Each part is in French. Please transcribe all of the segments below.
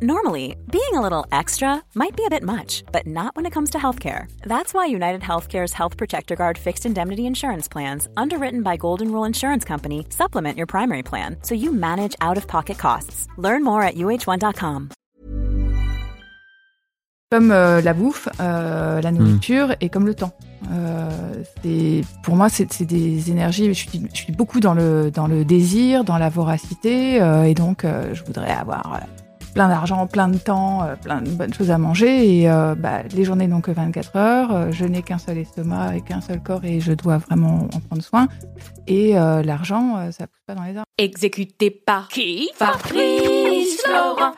Normally, being a little extra might be a bit much, but not when it comes to healthcare. That's why United Healthcare's Health Protector Guard fixed indemnity insurance plans, underwritten by Golden Rule Insurance Company, supplement your primary plan so you manage out of pocket costs. Learn more at uh1.com. Comme euh, la bouffe, euh, la nourriture et comme le temps. Euh, pour moi, c'est c'est des énergies. Je suis, je suis beaucoup dans le, dans le désir, dans la voracité, euh, et donc euh, je voudrais avoir euh, plein d'argent, plein de temps, euh, plein de bonnes choses à manger. Et euh, bah, les journées n'ont que 24 heures. euh, je n'ai qu'un seul estomac et qu'un seul corps, et je dois vraiment en prendre soin. Et l'argent, ça pousse pas dans les arbres. Exécuté par qui? Fabrice Florent.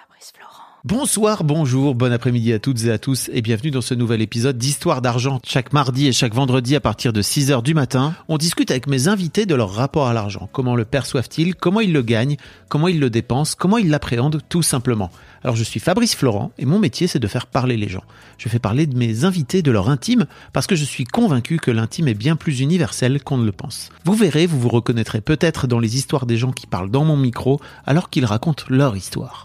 Bonsoir, bonjour, bon après-midi à toutes et à tous et bienvenue dans ce nouvel épisode d'Histoire d'argent. Chaque mardi et chaque vendredi à partir de 6h du matin, on discute avec mes invités de leur rapport à l'argent. Comment le perçoivent-ils? Comment ils le gagnent? Comment ils le dépensent? Comment ils l'appréhendent? Tout simplement Alors je suis Fabrice Florent et mon métier c'est de faire parler les gens. Je fais parler de mes invités de leur intime parce que je suis convaincu que l'intime est bien plus universel qu'on ne le pense. Vous verrez, vous vous reconnaîtrez peut-être dans les histoires des gens qui parlent dans mon micro alors qu'ils racontent leur histoire.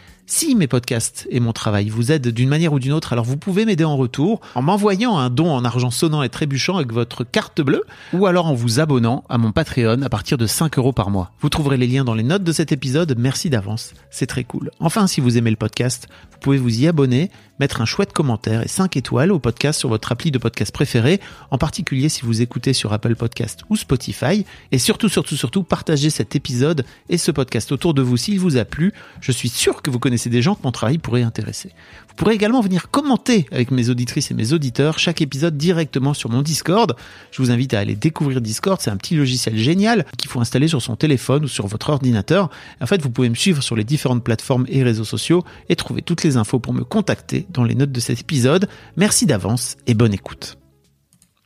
Si mes podcasts et mon travail vous aident d'une manière ou d'une autre, alors vous pouvez m'aider en retour en m'envoyant un don en argent sonnant et trébuchant avec votre carte bleue ou alors en vous abonnant à mon Patreon à partir de 5 euros par mois. Vous trouverez les liens dans les notes de cet épisode. Merci d'avance. C'est très cool. Enfin, si vous aimez le podcast, pouvez vous y abonner, mettre un chouette commentaire et 5 étoiles au podcast sur votre appli de podcast préféré, en particulier si vous écoutez sur Apple Podcast ou Spotify. Et surtout, surtout, surtout, partagez cet épisode et ce podcast autour de vous s'il vous a plu. Je suis sûr que vous connaissez des gens que mon travail pourrait intéresser. Vous pourrez également venir commenter avec mes auditrices et mes auditeurs chaque épisode directement sur mon Discord. Je vous invite à aller découvrir Discord. C'est un petit logiciel génial qu'il faut installer sur son téléphone ou sur votre ordinateur. En fait, vous pouvez me suivre sur les différentes plateformes et réseaux sociaux et trouver toutes les infos pour me contacter dans les notes de cet épisode. Merci d'avance et bonne écoute.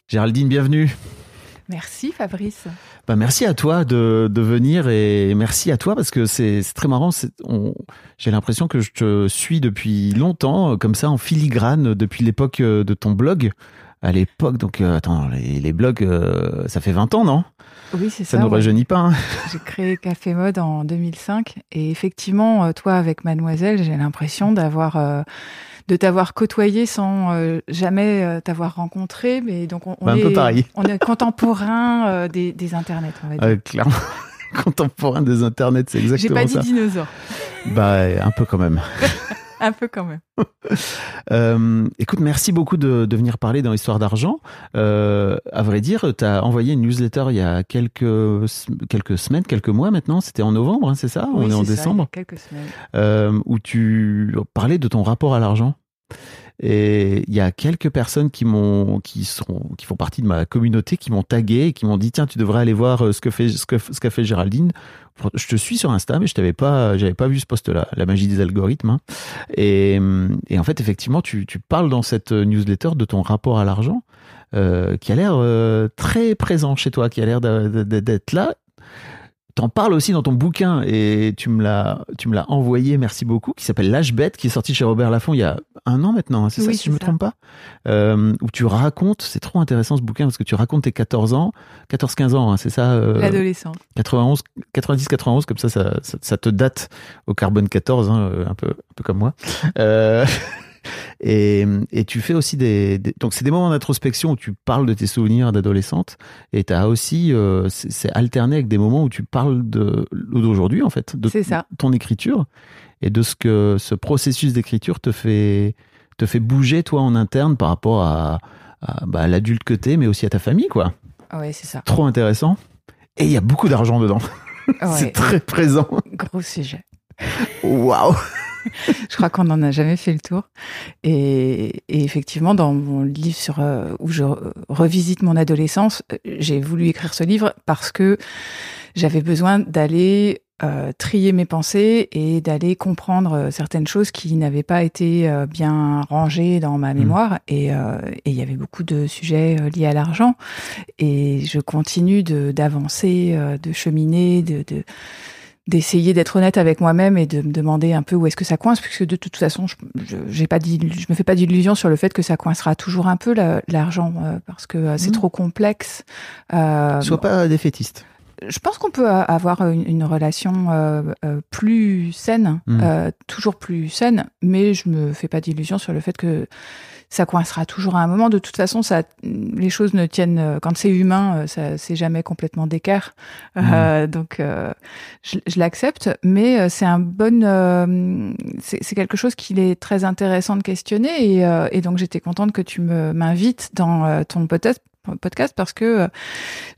Géraldine, bienvenue. Merci Fabrice. Bah, merci à toi de, de venir et merci à toi parce que c'est très marrant. J'ai l'impression que je te suis depuis longtemps, euh, comme ça en filigrane, depuis l'époque euh, de ton blog. À l'époque, donc euh, attends, les, les blogs, euh, ça fait 20 ans, non? Oui, c'est Ça ça. nous ouais. rajeunit pas. hein J'ai créé Café Mode en 2005 et effectivement, euh, toi avec Mademoiselle, j'ai l'impression d'avoir euh, de t'avoir côtoyé sans euh, jamais t'avoir rencontré, mais donc on, on Bah, un est peu pareil. on est contemporain euh, des, des internets, on va dire. Clairement, contemporain des internets, c'est j'ai exactement pas dit ça. dinosaure, Bah, un peu quand même. un peu quand même. Euh, écoute, merci beaucoup de, de venir parler dans Histoire d'argent. Euh, à vrai dire, tu as envoyé une newsletter il y a quelques, quelques semaines, quelques mois maintenant. C'était en novembre, hein, c'est ça? On est en ça, il y a décembre? quelques semaines. euh, où tu parlais de ton rapport à l'argent. Et il y a quelques personnes qui m'ont, qui sont, qui font partie de ma communauté, qui m'ont tagué et qui m'ont dit tiens, tu devrais aller voir euh, ce que fait, ce que, ce qu'a fait Géraldine. Je te suis sur Insta, mais je t'avais pas, j'avais pas vu ce post-là, la magie des algorithmes. hein. Et, et en fait, effectivement, tu, tu parles dans cette newsletter de ton rapport à l'argent, euh, qui a l'air euh, très présent chez toi, qui a l'air d'être là T'en parles aussi dans ton bouquin et tu me l'as, tu me l'as envoyé, merci beaucoup, qui s'appelle L'âge bête, qui est sorti chez Robert Laffont il y a un an maintenant, hein, c'est ça si je me trompe pas, euh, où tu racontes, c'est trop intéressant ce bouquin parce que tu racontes tes 14 ans, 14-15 ans, hein, c'est ça, euh, L'adolescence. 91, 90-91, comme ça, ça, ça, ça te date au carbone 14, hein, euh, un peu, un peu comme moi. Euh, et, et tu fais aussi des, des- donc c'est des moments d'introspection où tu parles de tes souvenirs d'adolescente et tu as aussi euh, c'est alterné avec des moments où tu parles de d'aujourd'hui en fait de ça. ton écriture et de ce que ce processus d'écriture te fait te fait bouger toi en interne par rapport à, à, bah, à l'adulte que t'es mais aussi à ta famille quoi Ouais, c'est ça. trop intéressant et il y a beaucoup d'argent dedans c'est très présent gros sujet. waouh Je crois qu'on n'en a jamais fait le tour. Et, et effectivement, dans mon livre sur euh, où je re- revisite mon adolescence, euh, j'ai voulu écrire ce livre parce que j'avais besoin d'aller euh, trier mes pensées et d'aller comprendre certaines choses qui n'avaient pas été euh, bien rangées dans ma Mmh. mémoire. Et euh, et il y avait beaucoup de sujets liés à l'argent. Et je continue d'avancer, de cheminer, de, de d'essayer d'être honnête avec moi-même et de me demander un peu où est-ce que ça coince, puisque de toute façon, je, je, j'ai pas d'illu- je me fais pas d'illusions sur le fait que ça coincera toujours un peu la- l'argent, euh, parce que euh, c'est Mhm. trop complexe. Euh, Sois pas défaitiste. je pense qu'on peut avoir une, une relation euh, euh, plus saine, Mm. euh, toujours plus saine, mais je me fais pas d'illusions sur le fait que ça coincera toujours à un moment. De toute façon, ça, les choses ne tiennent euh, quand c'est humain, euh, ça c'est jamais complètement d'équerre. Euh, donc euh, je, je l'accepte, mais euh, c'est un bon, euh, c'est quelque chose qu'il est très intéressant de questionner et, euh, et donc j'étais contente que tu me m'invites dans euh, ton podcast podcast parce que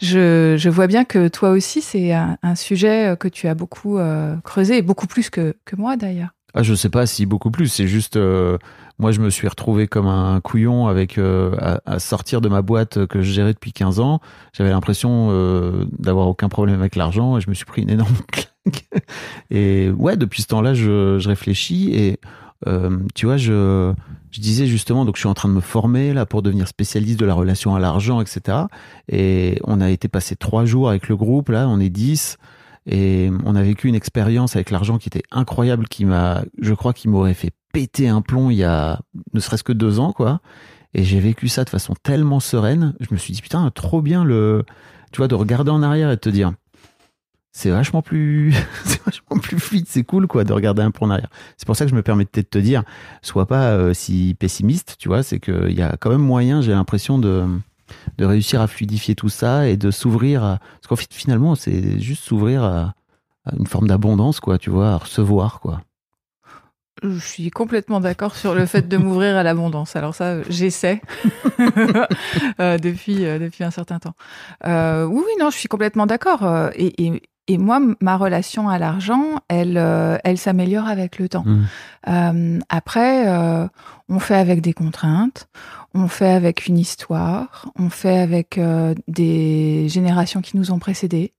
je, je vois bien que toi aussi c'est un, un sujet que tu as beaucoup euh, creusé et beaucoup plus que, que moi d'ailleurs. Ah, je sais pas si beaucoup plus. C'est juste, euh, moi, je me suis retrouvé comme un couillon avec euh, à, sortir de ma boîte que je gérais depuis 15 ans. J'avais l'impression euh, d'avoir aucun problème avec l'argent et je me suis pris une énorme claque. Et ouais, depuis ce temps-là, je, réfléchis et euh, tu vois, je, je disais justement, donc je suis en train de me former là pour devenir spécialiste de la relation à l'argent, etc. Et on a été passé trois jours avec le groupe, là, on est 10. Et on a vécu une expérience avec l'argent qui était incroyable, qui m'a, je crois, qui m'aurait fait péter un plomb il y a ne serait-ce que deux ans, quoi. Et j'ai vécu ça de façon tellement sereine. Je me suis dit, putain, trop bien le, tu vois, de regarder en arrière et de te dire, c'est vachement plus, c'est vachement plus fluide, c'est cool, quoi, de regarder un peu en arrière. C'est pour ça que je me permettais de te dire, sois pas euh, si pessimiste, tu vois, c'est qu'il y a quand même moyen, j'ai l'impression de, de réussir à fluidifier tout ça et de s'ouvrir à... Parce qu'en fait, finalement, c'est juste s'ouvrir à, une forme d'abondance, quoi, tu vois, à recevoir, quoi. Je suis complètement d'accord sur le fait de m'ouvrir à l'abondance. Alors ça, j'essaie euh, depuis euh, depuis un certain temps. Euh, oui, oui, non, je suis complètement d'accord. Et, et moi, ma relation à l'argent, elle, euh, elle s'améliore avec le temps. Mm. Euh, après, euh, on fait avec des contraintes, on fait avec une histoire, on fait avec des générations qui nous ont précédés.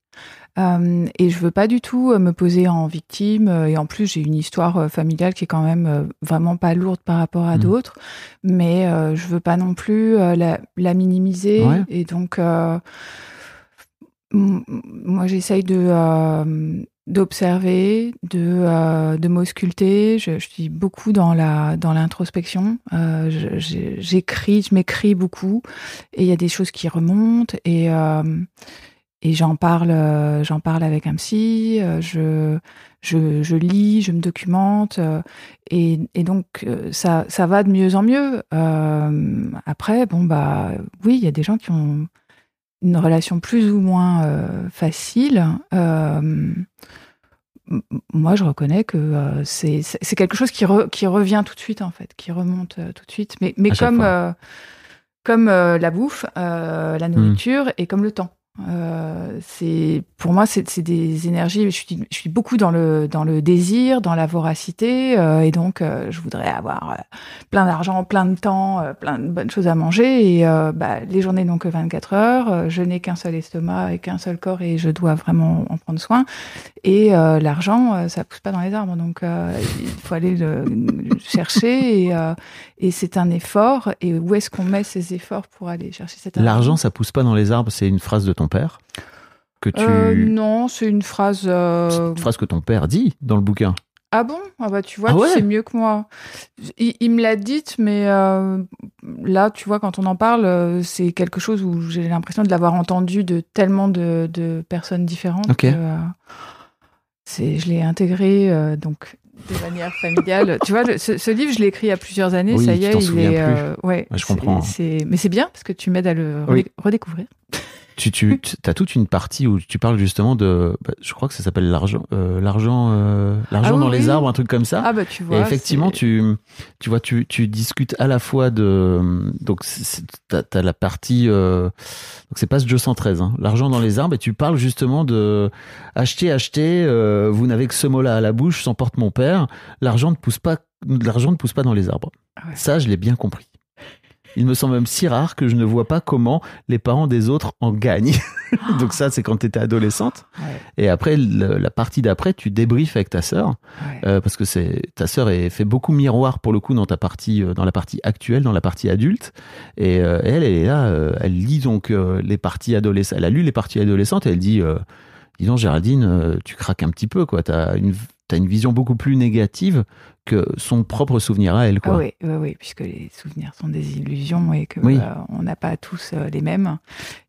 Et je veux pas du tout me poser en victime. Et en plus, j'ai une histoire familiale qui est quand même vraiment pas lourde par rapport à Mhm. d'autres. Mais je veux pas non plus la, la minimiser. Ouais. Et donc, moi, j'essaye de euh, d'observer, de euh, de m'ausculter. Je, suis beaucoup dans la dans l'introspection. Euh, J'écris, je m'écris beaucoup, et il y a des choses qui remontent et et j'en parle, j'en parle avec un psy. je je, je lis, je me documente, et, et donc ça ça va de mieux en mieux. Après, bon bah oui, il y a des gens qui ont une relation plus ou moins euh, facile. Euh, moi, je reconnais que euh, c'est quelque chose qui, re- qui revient tout de suite, en fait, qui remonte tout de suite. Mais, comme, la bouffe, la nourriture et comme le temps. Euh, pour moi c'est des énergies je suis je suis beaucoup dans le dans le désir dans la voracité euh, et donc euh, je voudrais avoir plein d'argent plein de temps plein de bonnes choses à manger et bah, les journées n'ont que 24 heures je n'ai qu'un seul estomac et qu'un seul corps et je dois vraiment en prendre soin et l'argent ça pousse pas dans les arbres donc il faut aller le, chercher et, et c'est un effort et où est-ce qu'on met ces efforts pour aller chercher cet argent? L'argent, ça pousse pas dans les arbres, c'est une phrase de ton père que tu. Euh, non, c'est une phrase. euh, une phrase que ton père dit dans le bouquin. Ah bon? Ah bah tu vois, Ah tu ouais sais mieux que moi. Il, il me l'a dite, mais euh, là, tu vois, quand on en parle, c'est quelque chose où j'ai l'impression de l'avoir entendu de tellement de, de personnes différentes. Que, c'est, je l'ai intégré donc de manière familiale. tu vois, ce, ce livre, je l'ai écrit il y a plusieurs années. Oui, ça y est, il est. plus. ouais, Ouais, je comprends. c'est- mais c'est bien parce que tu m'aides à le Oui. redécouvrir. Tu, tu as toute une partie où tu parles justement de. bah, je crois que ça s'appelle l'argent, euh, l'argent, euh, l'argent Ah oui, dans les arbres, un truc comme ça. Ah bah tu vois. Et effectivement, tu, tu vois, tu, tu discutes à la fois de, donc t'as, t'as la partie, euh, donc c'est pas ce jeu 113, hein, l'argent dans les arbres, et tu parles justement de acheter, acheter, vous n'avez que ce mot-là à la bouche, sans porte mon père, l'argent ne pousse pas, l'argent ne pousse pas dans les arbres. Ah ouais. Ça, je l'ai bien compris. Il me semble même si rare que je ne vois pas comment les parents des autres en gagnent. Donc ça, c'est quand tu étais adolescente. Ouais, Et après, le- la partie d'après, tu débriefes avec ta sœur. ouais. Euh, parce que c'est ta sœur est fait beaucoup miroir pour le coup dans ta partie euh, dans la partie actuelle dans la partie adulte et euh, elle elle est là euh, elle lit donc les parties adolescentes elle a lu les parties adolescentes et elle dit dis donc Géraldine tu craques un petit peu quoi t'as une t'as une vision beaucoup plus négative que son propre souvenir à elle quoi Ah oui, oui, oui, puisque les souvenirs sont des illusions et que Oui. euh, on n'a pas tous euh, les mêmes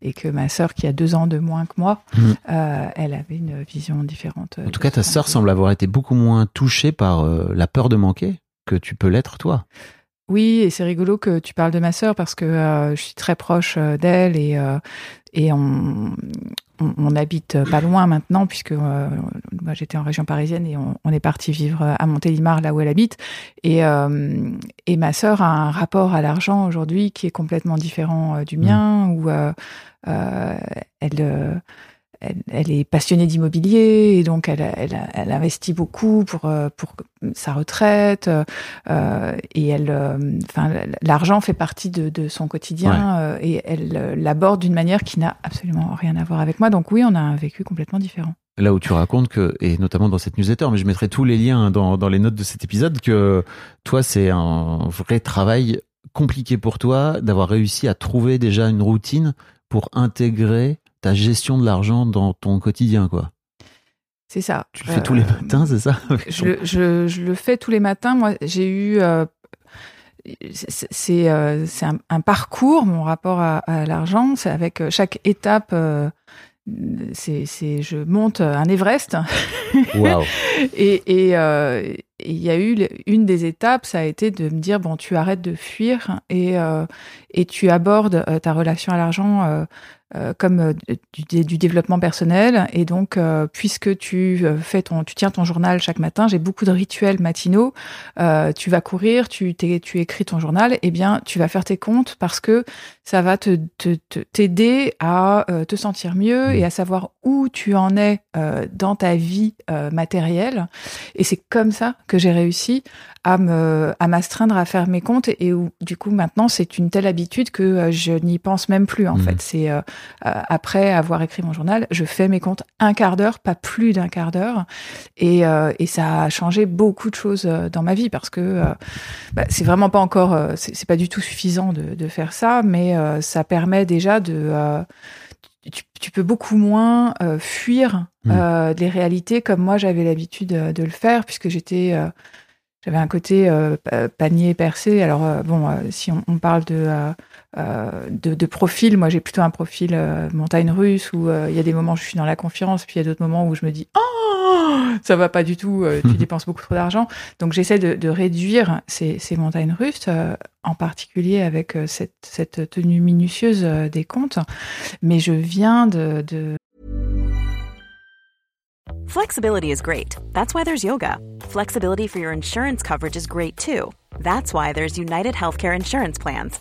et que ma sœur qui a deux ans de moins que moi, Mhm. euh, elle avait une vision différente. en tout cas ta sœur semble avoir été beaucoup moins touchée par la peur de manquer que tu peux l'être toi Oui, et c'est rigolo que tu parles de ma sœur parce que euh, je suis très proche euh, d'elle et, euh, et on, on, habite pas loin maintenant puisque euh, moi j'étais en région parisienne et on, est parti vivre à Montélimar là où elle habite. Et, euh, et ma sœur a un rapport à l'argent aujourd'hui qui est complètement différent euh, du mien où elle elle, elle est passionnée d'immobilier et donc elle, elle, elle investit beaucoup pour, euh, pour sa retraite euh, et elle, euh, enfin, l'argent fait partie de, de son quotidien euh, et elle euh, l'aborde d'une manière qui n'a absolument rien à voir avec moi. Donc oui, on a un vécu complètement différent. là où tu racontes que, et notamment dans cette newsletter, mais je mettrai tous les liens dans, dans les notes de cet épisode, que toi, c'est un vrai travail compliqué pour toi d'avoir réussi à trouver déjà une routine pour intégrer ta gestion de l'argent dans ton quotidien, quoi. C'est ça. Tu le fais tous les Euh, matins, c'est ça je, le- je, je le fais tous les matins. Moi, j'ai eu. euh, c'est euh, un, un parcours, mon rapport à, à l'argent. C'est avec chaque étape. c'est, je monte un Everest. Waouh. Et il y a eu une des étapes, ça a été de me dire bon, tu arrêtes de fuir et et tu abordes ta relation à l'argent euh, comme euh, du, développement personnel. Et donc, euh, puisque tu euh, fais ton, tu tiens ton journal chaque matin, j'ai beaucoup de rituels matinaux. Euh, tu vas courir, tu tu écris ton journal, eh bien, tu vas faire tes comptes parce que ça va te t'aider à euh, te sentir mieux et à savoir où tu en es euh, dans ta vie euh, matérielle. Et c'est comme ça que j'ai réussi à me à m'astreindre à faire mes comptes et, où du coup maintenant c'est une telle habitude que je n'y pense même plus en Mhm. fait. C'est après avoir écrit mon journal, je fais mes comptes un quart d'heure, pas plus d'un quart d'heure, et, et ça a changé beaucoup de choses dans ma vie parce que bah, c'est vraiment pas encore, c'est c'est pas du tout suffisant de, de faire ça, mais euh, ça permet déjà de euh, tu, tu peux beaucoup moins euh, fuir euh, les réalités comme moi j'avais l'habitude de le faire puisque j'étais j'avais un côté pa- panier percé. Alors bon, si on, on parle de, euh, de de profil, moi j'ai plutôt un profil euh, montagne russe où euh, il y a des moments où je suis dans la confiance, puis il y a d'autres moments où je me dis oh ça va pas du tout, euh, tu dépenses beaucoup trop d'argent. Donc j'essaie de, de réduire ces, ces montagnes russes, euh, en particulier avec euh, cette, cette tenue minutieuse euh, des comptes. Mais je viens de, de Flexibility is great. That's why there's yoga. Flexibility for your insurance coverage is great too. That's why there's United Healthcare Insurance Plans.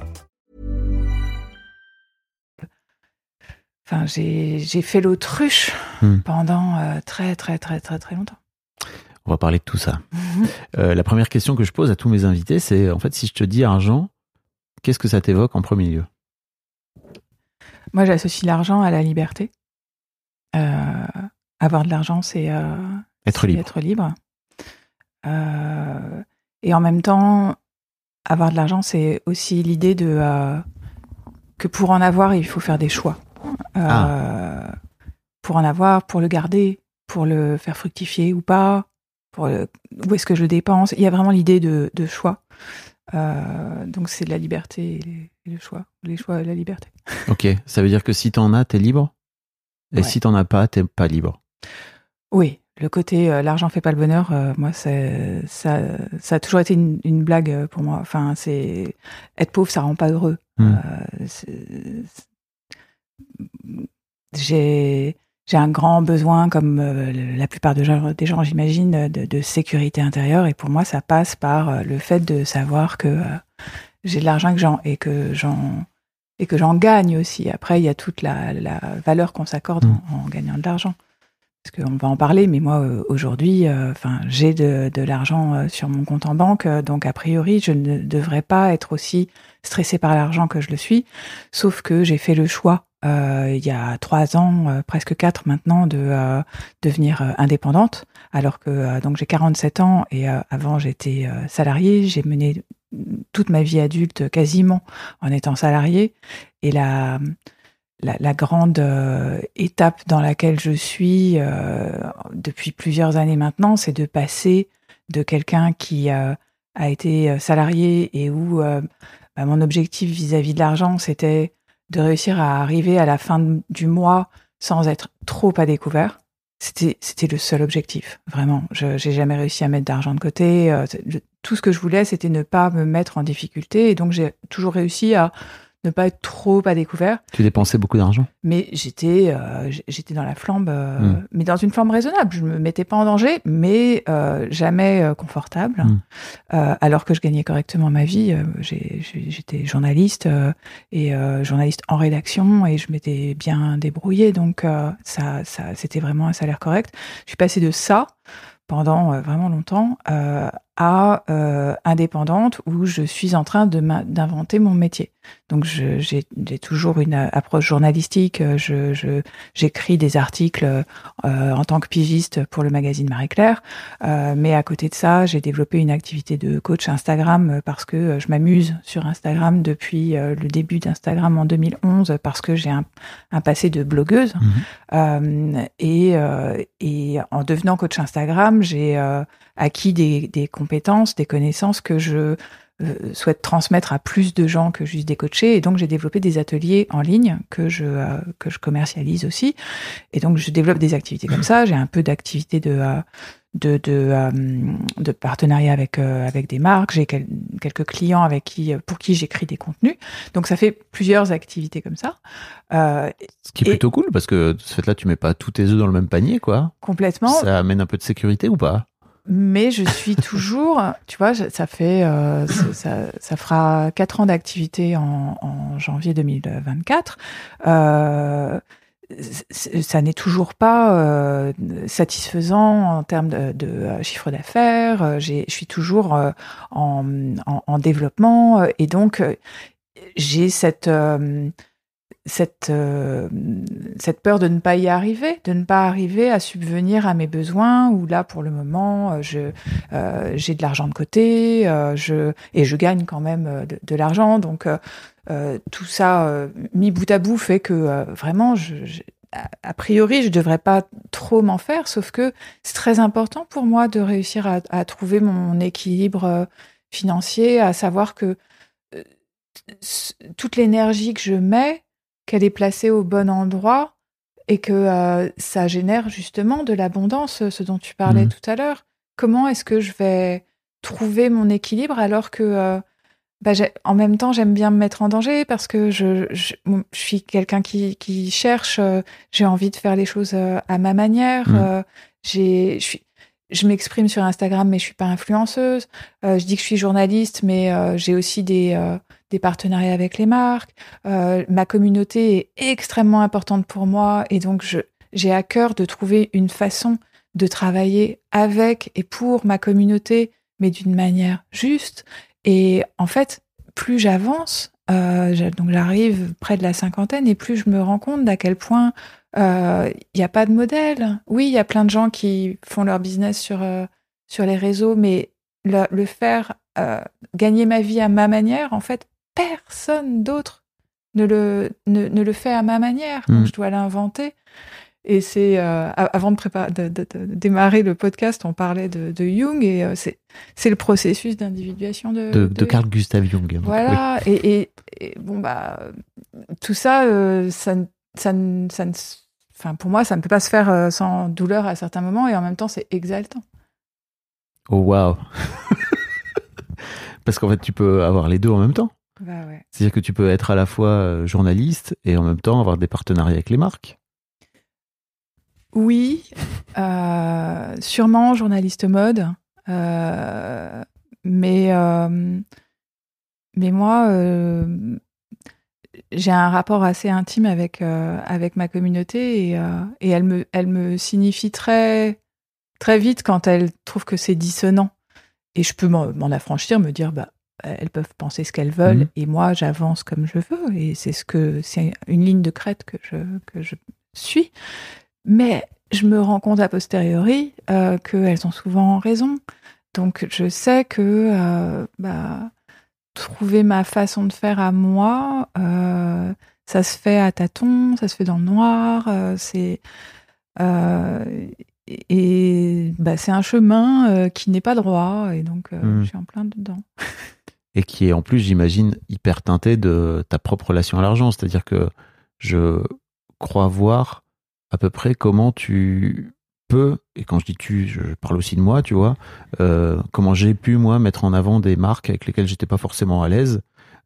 Enfin, j'ai fait l'autruche Hmm. pendant euh, très, très, très, très, très longtemps. On va parler de tout ça. Euh, la première question que je pose à tous mes invités, c'est en fait, si je te dis argent, qu'est-ce que ça t'évoque en premier lieu? Moi, j'associe l'argent à la liberté. Euh, avoir de l'argent, c'est euh, Être libre. Être libre. Euh, et en même temps, avoir de l'argent, c'est aussi l'idée de euh, que pour en avoir, il faut faire des choix. Euh, Ah. Pour en avoir, pour le garder, pour le faire fructifier ou pas, pour le- où est-ce que je le dépense. Il y a vraiment l'idée de, de choix. Euh, donc c'est de la liberté et, les- et le choix. Les choix et la liberté. Ok, ça veut dire que si t'en as, t'es libre? Et Ouais. si t'en as pas, t'es pas libre Oui, le côté euh, l'argent fait pas le bonheur, euh, moi, ça, ça a toujours été une, une blague pour moi. Enfin, c'est être pauvre, ça rend pas heureux. Hmm. J'ai j'ai un grand besoin, comme euh, la plupart de gens, des gens, j'imagine, de, de, sécurité intérieure. Et pour moi, ça passe par euh, le fait de savoir que euh, j'ai de l'argent que j'en et que j'en et que j'en gagne aussi. Après, il y a toute la, la valeur qu'on s'accorde Mm. en, en gagnant de l'argent. Parce qu'on va en parler, mais moi aujourd'hui, euh, enfin, j'ai de, de l'argent sur mon compte en banque, donc a priori, je ne devrais pas être aussi stressée par l'argent que je le suis. Sauf que j'ai fait le choix il y a trois ans, euh, presque quatre maintenant, de euh, devenir euh, indépendante. Alors que euh, donc j'ai 47 ans et euh, avant j'étais euh, salariée. J'ai mené toute ma vie adulte quasiment en étant salariée. Et la la, la grande euh, étape dans laquelle je suis euh, depuis plusieurs années maintenant, c'est de passer de quelqu'un qui euh, a été euh, salarié et où euh, bah, mon objectif vis-à-vis de l'argent, c'était de réussir à arriver à la fin du mois sans être trop à découvert. C'était, c'était le seul objectif, vraiment. Je j'ai jamais réussi à mettre d'argent de côté. euh, tout ce que je voulais, c'était ne pas me mettre en difficulté. Et donc, j'ai toujours réussi à ne pas être trop à découvert. Tu dépensais beaucoup d'argent? Mais j'étais, euh, j'étais dans la flambe, euh, Mm. mais dans une flambe raisonnable. Je me mettais pas en danger, mais euh, jamais confortable. Mm. Euh, alors que je gagnais correctement ma vie, j'étais journaliste et journaliste en rédaction et je m'étais bien débrouillée, donc ça, ça, c'était vraiment un salaire correct. Je suis passée de ça pendant vraiment longtemps à euh, indépendante où je suis en train d'inventer mon métier. Donc j'ai toujours une euh, approche journalistique. euh, Je je- j'écris des articles euh, en tant que pigiste pour le magazine Marie Claire, Euh, mais à côté de ça, j'ai développé une activité de coach Instagram euh, parce que je m'amuse sur Instagram depuis le début d'Instagram en 2011 parce que j'ai un, un passé de blogueuse. Euh, et, euh, et en devenant coach Instagram, j'ai euh, acquis des, des compétences, des connaissances que je euh, souhaite transmettre à plus de gens que juste des coachés. Et donc, j'ai développé des ateliers en ligne que je, euh, que je commercialise aussi. Et donc, je développe des activités comme ça. J'ai un peu d'activités de, euh, de, de, euh, de partenariat avec, avec des marques. J'ai quel- quelques clients avec qui, pour qui j'écris des contenus. Donc, ça fait plusieurs activités comme ça. Ce qui est Et- plutôt cool parce que de ce fait-là, tu mets pas tous tes œufs dans le même panier, quoi. complètement. Ça amène un peu de sécurité ou pas? Mais je suis toujours, tu vois, ça fait, euh, ça, ça- fera quatre ans d'activité en, en janvier 2024. Euh, ça n'est toujours pas euh, satisfaisant en termes de, de, euh, chiffre d'affaires. Euh, Je suis toujours euh, en, en, en développement et donc j'ai cette cette, euh, cette peur de ne pas y arriver, de ne pas arriver à subvenir à mes besoins, où là, pour le moment, euh, je, euh, j'ai de l'argent de côté, euh, je, et je gagne quand même euh, de, l'argent. Donc, euh, tout ça, mis bout à bout, fait que vraiment, je, je- a priori, je devrais pas trop m'en faire, sauf que c'est très important pour moi de réussir à, à trouver mon équilibre financier, à savoir que toute l'énergie que je mets, qu'elle est placée au bon endroit et que euh, ça génère justement de l'abondance, ce dont tu parlais Mhm. tout à l'heure. Comment est-ce que je vais trouver mon équilibre alors que, euh, bah, en même temps, j'aime bien me mettre en danger parce que je, je, bon, je suis quelqu'un qui, qui cherche, euh, j'ai envie de faire les choses euh, à ma manière. Euh, j'ai, je suis, je m'exprime sur Instagram, mais je suis pas influenceuse. Euh, je dis que je suis journaliste, mais euh, j'ai aussi des, euh, des partenariats avec les marques. Euh, ma communauté est extrêmement importante pour moi et donc j'ai à cœur de trouver une façon de travailler avec et pour ma communauté, mais d'une manière juste. Et en fait, plus j'avance, euh, donc j'arrive près de la cinquantaine et plus je me rends compte d'à quel point euh, il n'y a pas de modèle. Oui, il y a plein de gens qui font leur business sur, euh, sur les réseaux, mais le, faire euh, gagner ma vie à ma manière, en fait, personne d'autre ne le, ne, ne le fait à ma manière. Donc je dois l'inventer. Et c'est euh, avant de, préparer, de, de- de démarrer le podcast, on parlait de, Jung et euh, c'est c'est le processus d'individuation de, de, Carl Gustav Jung. Oui. voilà, et, et, et bon, bah, tout ça, euh, ça, ça, ça enfin, pour moi, ça ne peut pas se faire sans douleur à certains moments, et en même temps, c'est exaltant. Oh waouh Parce qu'en fait, tu peux avoir les deux en même temps. Bah ouais. C'est-à-dire que tu peux être à la fois euh, journaliste et en même temps avoir des partenariats avec les marques. Oui, euh, sûrement journaliste mode, euh, mais euh, mais moi j'ai un rapport assez intime avec avec ma communauté et, et elle me elle me signifie très très vite quand elle trouve que c'est dissonant et je peux m'en m'en affranchir, me dire bah elles peuvent penser ce qu'elles veulent Mhm. et moi j'avance comme je veux et c'est ce que c'est une ligne de crête que je que je suis. Mais je me rends compte a posteriori euh, qu'elles ont souvent raison. Donc je sais que euh, bah, trouver ma façon de faire à moi, euh, ça se fait à tâtons, ça se fait dans le noir, c'est et bah, c'est un chemin qui n'est pas droit et donc Mhm. je suis en plein dedans. et qui est en plus, j'imagine, hyper teinté de ta propre relation à l'argent. C'est-à-dire que je crois voir à peu près comment tu peux, et quand je dis tu, je parle aussi de moi, tu vois, euh, comment j'ai pu, moi, mettre en avant des marques avec lesquelles j'étais pas forcément à l'aise,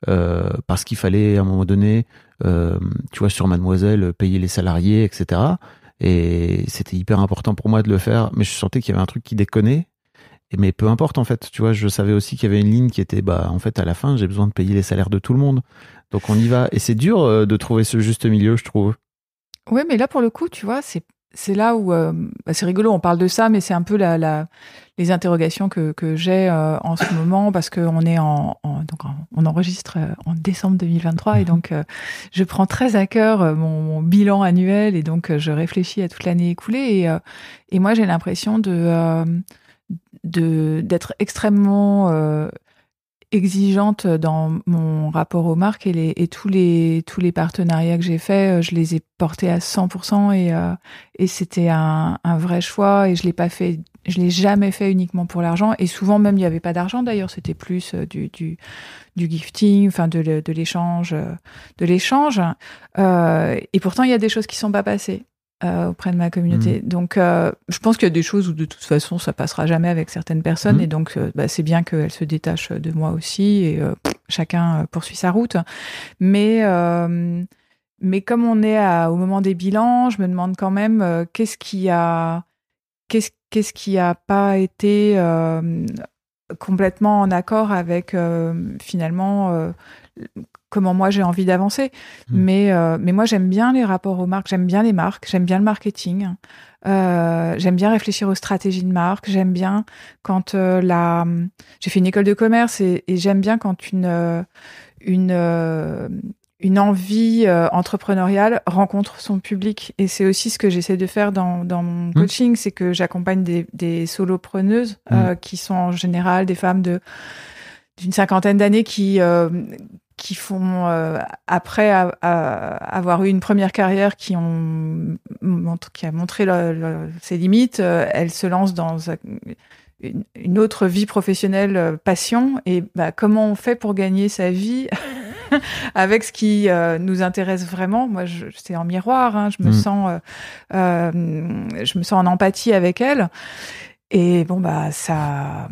euh, parce qu'il fallait, à un moment donné, euh, tu vois, sur Mademoiselle, payer les salariés, etc. Et c'était hyper important pour moi de le faire, mais je sentais qu'il y avait un truc qui déconnait. Mais peu importe en fait, tu vois, je savais aussi qu'il y avait une ligne qui était bah en fait à la fin, j'ai besoin de payer les salaires de tout le monde. Donc on y va et c'est dur euh, de trouver ce juste milieu, je trouve. Oui, mais là, pour le coup, tu vois, c'est c'est là où euh, bah, c'est rigolo, on parle de ça, mais c'est un peu la, la, les interrogations que, que j'ai euh, en ce moment parce qu'on est en, en- donc en- on enregistre en décembre 2023 et donc euh, je prends très à cœur mon, mon bilan annuel et donc je réfléchis à toute l'année écoulée et, et moi j'ai l'impression de d'être extrêmement euh, exigeante dans mon rapport aux marques et, les, et tous les tous les partenariats que j'ai faits, euh, je les ai portés à 100% et euh, et c'était un, un vrai choix et je l'ai pas fait, je l'ai jamais fait uniquement pour l'argent et souvent même il n'y avait pas d'argent d'ailleurs, c'était plus euh, du, du du gifting, enfin de, de l'échange, euh, de l'échange. Euh, et pourtant il y a des choses qui sont pas passées euh, auprès de ma communauté. Donc euh, je pense qu'il y a des choses où de toute façon ça passera jamais avec certaines personnes Mhm. et donc euh, bah, c'est bien qu'elles se détachent de moi aussi et chacun poursuit sa route. Mais mais comme on est à- au moment des bilans, je me demande quand même qu'est-ce qui a qu'est-ce qu'est-ce qui a pas été complètement en accord avec finalement comment moi j'ai envie d'avancer. Mm. Mais euh, mais moi j'aime bien les rapports aux marques, j'aime bien les marques, j'aime bien le marketing. Euh, j'aime bien réfléchir aux stratégies de marque. J'aime bien quand euh, la. J'ai fait une école de commerce et, et j'aime bien quand une une une envie entrepreneuriale rencontre son public. Et c'est aussi ce que j'essaie de faire dans, dans mon coaching, c'est que j'accompagne des, des solopreneuses euh, qui sont en général des femmes de d'une cinquantaine d'années qui euh, qui font euh, après avoir eu une première carrière qui ont qui a montré le- le- ses limites euh, elles se lancent dans un- une, une autre vie professionnelle euh, passion. Et bah, comment on fait pour gagner sa vie avec ce qui euh, nous intéresse vraiment? Moi je, c'est en miroir hein, je me Mm. sens euh, euh, je me sens en empathie avec elle et bon bah ça,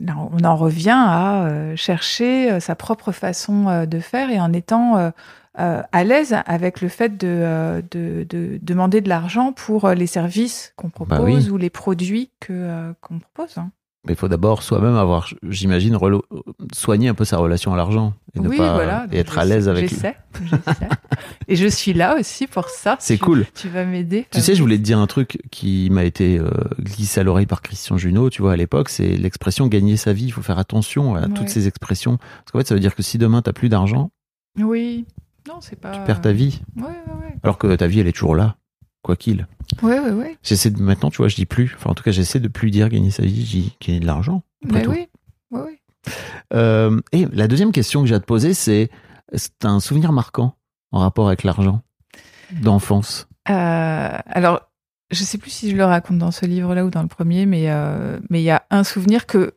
là, on en revient à euh, chercher euh, sa propre façon euh, de faire et en étant à l'aise avec le fait de, de, de demander de l'argent pour les services qu'on propose Bah oui. ou les produits que qu'on propose. Mais il faut d'abord soi-même avoir, j'imagine, soigner un peu sa relation à l'argent et ne oui, pas voilà. et être Je à l'aise sais- avec. lui. J'essaie, j'essaie. et je suis là aussi pour ça. C'est cool. Tu vas m'aider. Tu sais, je voulais te dire un truc qui m'a été euh, glissé à l'oreille par Christian Junot, tu vois, à l'époque, c'est l'expression gagner sa vie. Il faut faire attention à Ouais. toutes ces expressions. Parce qu'en fait, ça veut dire que si demain, t'as plus d'argent, Oui. Non, c'est pas. tu perds ta vie. Ouais, ouais, ouais. Alors que ta vie, elle est toujours là, quoi qu'il. Ouais, ouais, ouais. J'essaie de, maintenant, tu vois, je dis plus. Enfin, en tout cas, j'essaie de plus dire gagner sa vie, je dis gagner de l'argent. Mais tout. oui. Ouais, ouais. Euh, et la deuxième question que j'ai à te poser, c'est c'est un souvenir marquant en rapport avec l'argent d'enfance. Euh, alors, je sais plus si je le raconte dans ce livre-là ou dans le premier, mais euh, mais il y a un souvenir que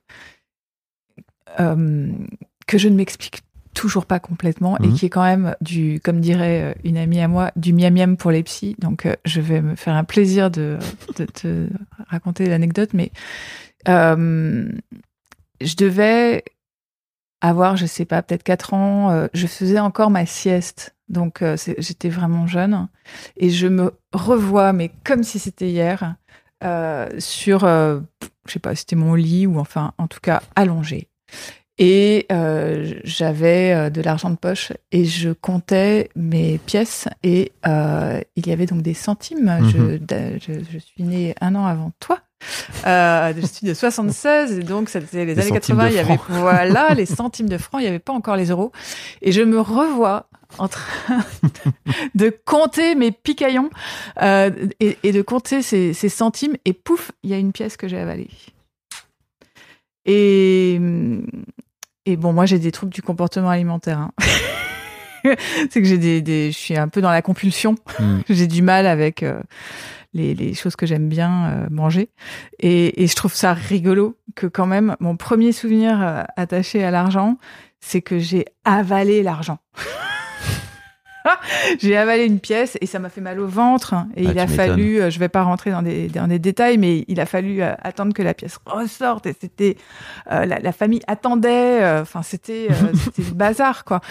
que je ne m'explique toujours pas complètement et Mhm. qui est quand même du, comme dirait euh, une amie à moi, du miam miam pour les psys. Donc, euh, je vais me faire un plaisir de, te raconter l'anecdote, mais euh, je devais avoir, je sais pas, peut-être 4 ans, euh, je faisais encore ma sieste. Donc euh, j'étais vraiment jeune et je me revois, mais comme si c'était hier, sur, je sais pas, c'était mon lit ou enfin, en tout cas, allongé. Et euh, j'avais euh, de l'argent de poche et je comptais mes pièces et euh, il y avait donc des centimes. je, Mhm. je, je suis née un an avant toi. Euh, je suis de 76 et donc c'était les Les années centimes 80. de Il y avait francs. voilà les centimes de francs. Il n'y avait pas encore les euros et je me revois en train de compter mes picaillons et, et de compter ces, ces centimes et pouf, il y a une pièce que j'ai avalée. Et, et bon, moi j'ai des troubles du comportement alimentaire. hein. C'est que j'ai des, des, je suis un peu dans la compulsion. Mm. j'ai du mal avec euh, les, les choses que j'aime bien euh, manger. Et, et je trouve ça rigolo que quand même mon premier souvenir euh, attaché à l'argent, c'est que j'ai avalé l'argent. j'ai avalé une pièce et ça m'a fait mal au ventre. Et Ah, il a fallu, euh, je vais pas rentrer dans des, dans des détails, mais il a fallu euh, attendre que la pièce ressorte. Et c'était euh, la, la famille attendait. Enfin, c'était c'était le bazar, quoi.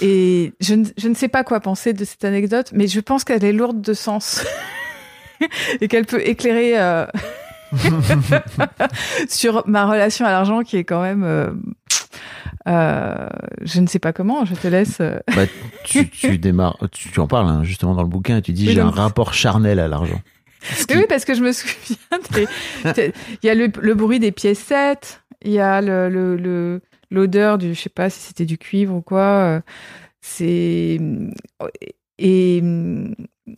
Et je, ne- je ne sais pas quoi penser de cette anecdote, mais je pense qu'elle est lourde de sens et qu'elle peut éclairer sur ma relation à l'argent qui est quand même. Euh, je ne sais pas comment. Je te laisse. euh, Bah, tu, tu démarres, tu, tu en parles hein, justement dans le bouquin et tu dis j'ai un rapport charnel à l'argent. Qui- oui, parce que je me souviens. Il y a le, le bruit des piécettes, il y a le, le, le- l'odeur du, je sais pas si c'était du cuivre ou quoi. euh, C'est et hum,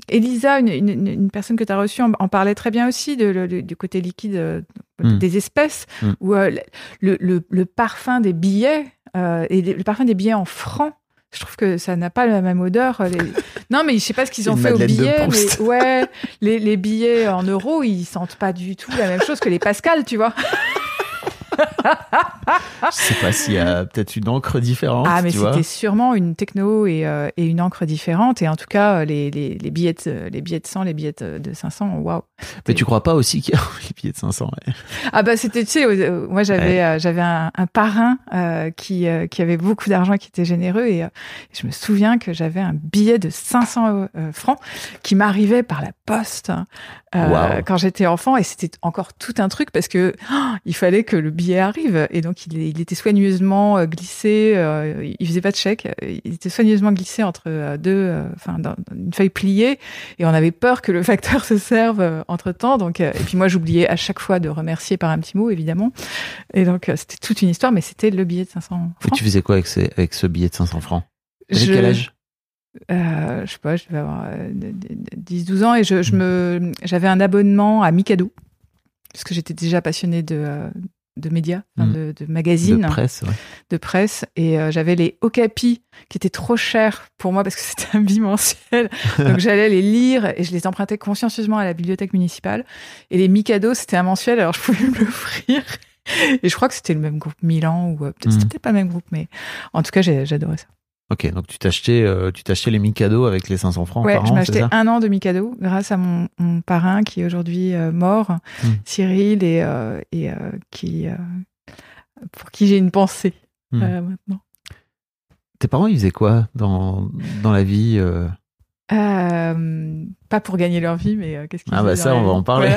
Elisa, une, une, une personne que tu as reçue, en, en parlait très bien aussi de, du côté liquide euh, Mm. des espèces, Mm. où euh, le, le, le parfum des billets euh, et le parfum des billets en francs. Je trouve que ça n'a pas la même odeur. les- Non, mais je sais pas ce qu'ils ont fait aux billets, mais ouais, les, les billets en euros, ils sentent pas du tout la même chose que les Pascal, tu vois. Je sais pas s'il y a peut-être une encre différente. Ah, mais c'était sûrement une techno et, euh, et une encre différente. Et en tout cas, euh, les, les, les billets de, les billets de 100, les billets de de 500, waouh. Mais tu crois pas aussi qu'il y a les billets de 500 ouais. Ah bah c'était, tu sais, euh, moi j'avais euh, j'avais un, un parrain euh, qui euh, qui avait beaucoup d'argent, qui était généreux et euh, je me souviens que j'avais un billet de 500 euh, francs qui m'arrivait par la poste euh, Waouh. quand j'étais enfant et c'était encore tout un truc parce que oh, il fallait que le billet arrive. Et donc il, il était soigneusement euh, glissé, euh, il faisait pas de chèque, il était soigneusement glissé entre deux, enfin dans une feuille pliée. Et on avait peur que le facteur se serve entre temps donc et puis moi j'oubliais à chaque fois de remercier par un petit mot évidemment. Et donc c'était toute une histoire mais c'était le billet de 500 Mais francs. tu faisais quoi avec, ces- avec ce billet de 500 francs? Je- quel âge? Euh, je sais pas, je devais avoir euh, 10-12 ans et je, je me, j'avais un abonnement à Mikado parce que j'étais déjà passionnée de, euh, de médias, Mm. de, de magazines, De presse, ouais. de presse et euh, j'avais les Okapi qui étaient trop chers pour moi parce que c'était un bimensuel. Donc j'allais les lire et je les empruntais consciencieusement à la bibliothèque municipale. Et les Mikado, c'était un mensuel, alors je pouvais me l'offrir. Et je crois que c'était le même groupe Milan ou euh, peut-être Mm. c'était pas le même groupe, mais en tout cas j'adorais ça. Ok, donc tu t'achetais, euh, tu t'achetais les Mikado avec les 500 francs Ouais, par je an, acheté ça? un an de Mikado grâce à mon, mon parrain qui est aujourd'hui euh, mort, Mm. Cyril, et, euh, et qui, pour qui j'ai une pensée Mm. euh, maintenant. Tes parents, ils faisaient quoi dans, dans la vie pas pour gagner leur vie, mais qu'est-ce qu'ils Ah bah faisaient ça, on va en parler.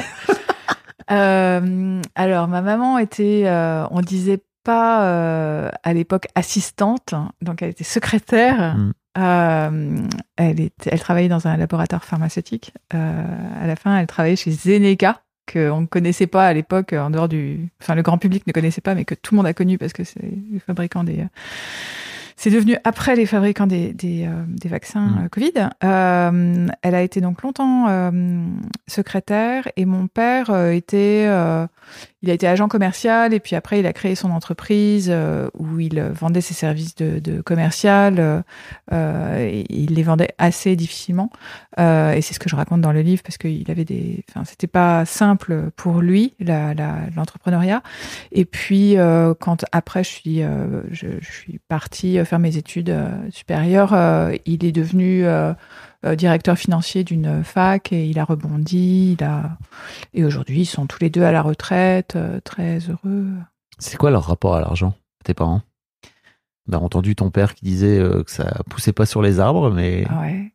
Alors, ma maman était, on disait pas euh, à l'époque assistante, donc elle était secrétaire. Mm. Euh, elle, était, elle travaillait dans un laboratoire pharmaceutique. Euh, à la fin, elle travaillait chez Zeneca, qu'on ne connaissait pas à l'époque, en dehors du. Enfin, le grand public ne connaissait pas, mais que tout le monde a connu parce que c'est le fabricant des. C'est devenu après les fabricants des, des, euh, des vaccins Mm. euh, Covid. Euh, elle a été donc longtemps secrétaire et mon père était, il a été agent commercial et puis après il a créé son entreprise euh, où il vendait ses services de, commercial. euh, euh, il les vendait assez difficilement Euh, et c'est ce que je raconte dans le livre parce qu'il avait des, enfin c'était pas simple pour lui l'entrepreneuriat. Et puis euh, quand après je suis, euh, je, je suis partie faire mes études euh, supérieures, euh, il est devenu euh, euh, directeur financier d'une fac et il a rebondi. Il a et aujourd'hui ils sont tous les deux à la retraite, euh, très heureux. C'est quoi leur rapport à l'argent, tes parents? On a entendu ton père qui disait que ça poussait pas sur les arbres, mais. Ouais.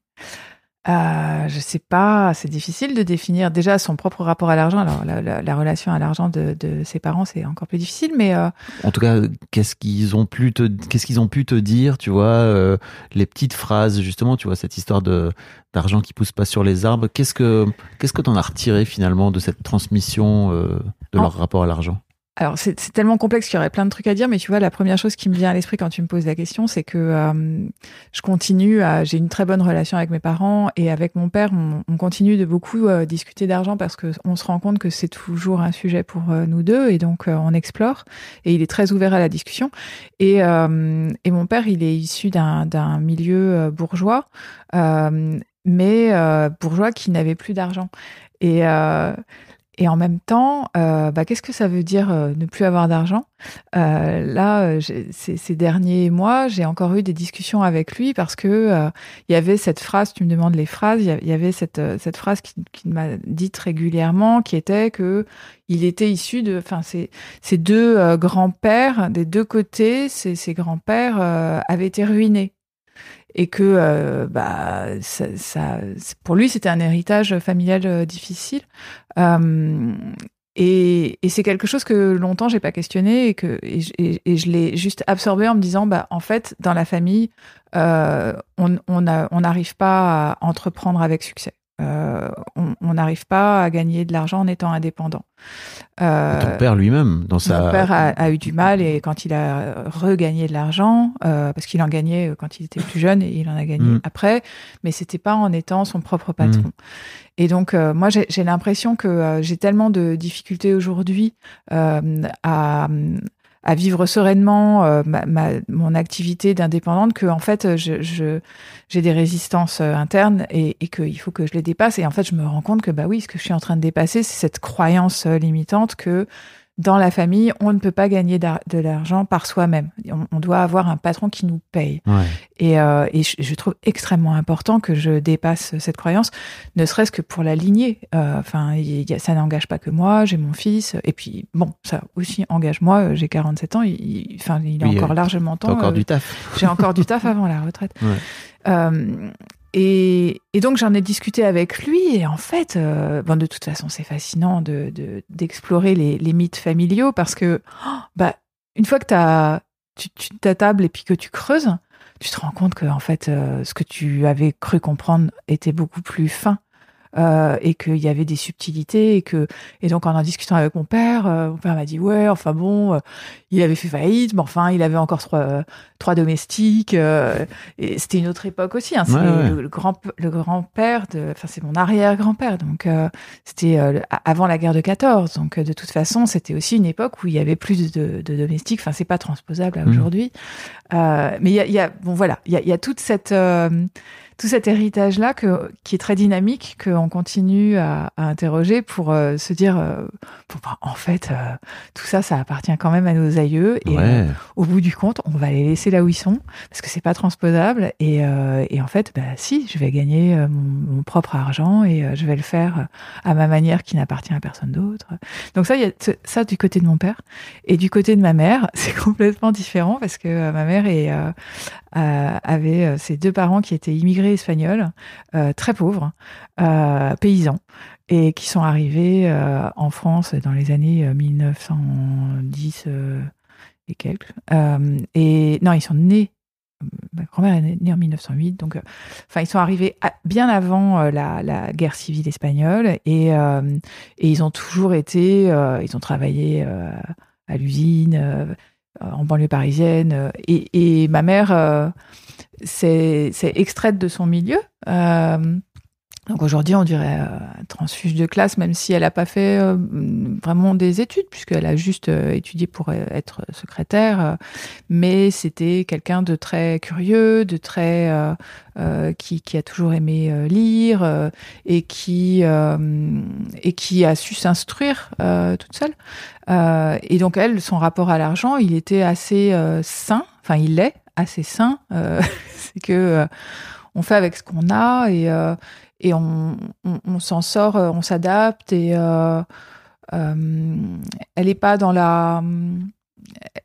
Euh, je sais pas, c'est difficile de définir déjà son propre rapport à l'argent. Alors la, relation à l'argent de, ses parents, c'est encore plus difficile, mais euh, en tout cas, qu'est-ce qu'ils ont pu te, qu'est-ce qu'ils ont pu te dire, tu vois, euh, les petites phrases justement, tu vois, cette histoire de d'argent qui pousse pas sur les arbres. Qu'est-ce que qu'est-ce que t'en as retiré finalement de cette transmission de leur rapport à l'argent? Alors c'est tellement complexe qu'il y aurait plein de trucs à dire, mais tu vois, la première chose qui me vient à l'esprit quand tu me poses la question, c'est que euh, je continue à, j'ai une très bonne relation avec mes parents et avec mon père, on, on continue de beaucoup euh, discuter d'argent parce que on se rend compte que c'est toujours un sujet pour euh, nous deux et donc on explore et il est très ouvert à la discussion. Et, et mon père, il est issu d'un milieu bourgeois, mais bourgeois qui n'avait plus d'argent. Et et en même temps, euh, bah, qu'est-ce que ça veut dire euh, ne plus avoir d'argent? Euh, Là, ces, derniers mois, j'ai encore eu des discussions avec lui parce que il y avait cette phrase. Tu me demandes les phrases. Il y avait cette phrase qui, m'a dite régulièrement, qui était que il était issu de, enfin, ces, ces deux grands-pères des deux côtés, ces grands-pères avaient été ruinés et que euh, bah ça, ça, pour lui c'était un héritage familial euh, difficile. Euh, et, et c'est quelque chose que longtemps j'ai pas questionné et que et, je l'ai juste absorbé en me disant bah en fait dans la famille on on on n'arrive pas à entreprendre avec succès euh, on n'arrive pas à gagner de l'argent en étant indépendant. Euh, ton père lui-même, dans sa... Mon père a, eu du mal et quand il a regagné de l'argent, euh, parce qu'il en gagnait quand il était plus jeune et il en a gagné mm. après, mais c'était pas en étant son propre patron. Mm. Et donc, moi, j'ai l'impression que j'ai tellement de difficultés aujourd'hui à à vivre sereinement euh, ma, ma, mon activité d'indépendante que en fait je j'ai des résistances euh, internes et, et qu'il faut que je les dépasse. Et en fait je me rends compte que bah oui ce que je suis en train de dépasser c'est cette croyance euh, limitante que dans la famille, on ne peut pas gagner de l'argent par soi-même. On, doit avoir un patron qui nous paye. Et, euh, et je, trouve extrêmement important que je dépasse cette croyance, ne serait-ce que pour la lignée. Euh, enfin, ça n'engage pas que moi, j'ai mon fils. Et puis, bon, ça aussi engage moi. J'ai 47 ans. Il, enfin, il a encore largement temps. encore euh, du taf. J'ai encore du taf avant la retraite. Euh, et, donc j'en ai discuté avec lui et en fait, euh, bon, de toute façon c'est fascinant de d'explorer les, les, mythes familiaux parce que oh, bah une fois que as, tu tu t'attables et puis que tu creuses, tu te rends compte que en fait euh, ce que tu avais cru comprendre était beaucoup plus fin euh, et qu'il y avait des subtilités et que et donc en en discutant avec mon père, euh, mon père m'a dit ouais enfin bon, euh, il avait fait faillite, mais enfin il avait encore trois trois domestiques et c'était une autre époque aussi. Hein, c'est le, grand le grand père de, enfin c'est mon arrière grand père donc c'était avant la guerre de 14 donc de toute façon c'était aussi une époque où il y avait plus de, de domestiques. Enfin c'est pas transposable à mmh. aujourd'hui, mais il y a, y a, bon voilà il y a, y a toute cette tout cet héritage-là que, qui est très dynamique, qu'on continue à, à, interroger pour euh, se dire, euh, bah, en fait, euh, tout ça, ça appartient quand même à nos aïeux. Et au bout du compte, on va les laisser là où ils sont, parce que c'est pas transposable. Et, et, en fait, bah, si, je vais gagner mon, mon, propre argent et je vais le faire à ma manière qui n'appartient à personne d'autre. Donc ça, il y a ça du côté de mon père. Et du côté de ma mère, c'est complètement différent parce que ma mère est, avait ses deux parents qui étaient immigrés espagnols, euh, très pauvres, euh, paysans, et qui sont arrivés euh, en France dans les années 1910 et quelques. et non, ils sont nés ma grand-mère est née en 1908, donc enfin ils sont arrivés bien avant la, guerre civile espagnole et, ils ont toujours été, ils ont travaillé à l'usine en banlieue parisienne et ma mère c'est extraite de son milieu. Euh, donc aujourd'hui, on dirait euh, transfuge de classe, même si elle n'a pas fait euh, vraiment des études, puisqu'elle a juste étudié pour être secrétaire. mais c'était quelqu'un de très curieux, de très qui, a toujours aimé lire et qui et qui a su s'instruire toute seule. et donc elle, son rapport à l'argent, il était assez sain. Enfin, il l'est assez sain. c'est que euh, on fait avec ce qu'on a et, euh, et on, on, s'en sort, euh, on s'adapte et elle n'est pas dans la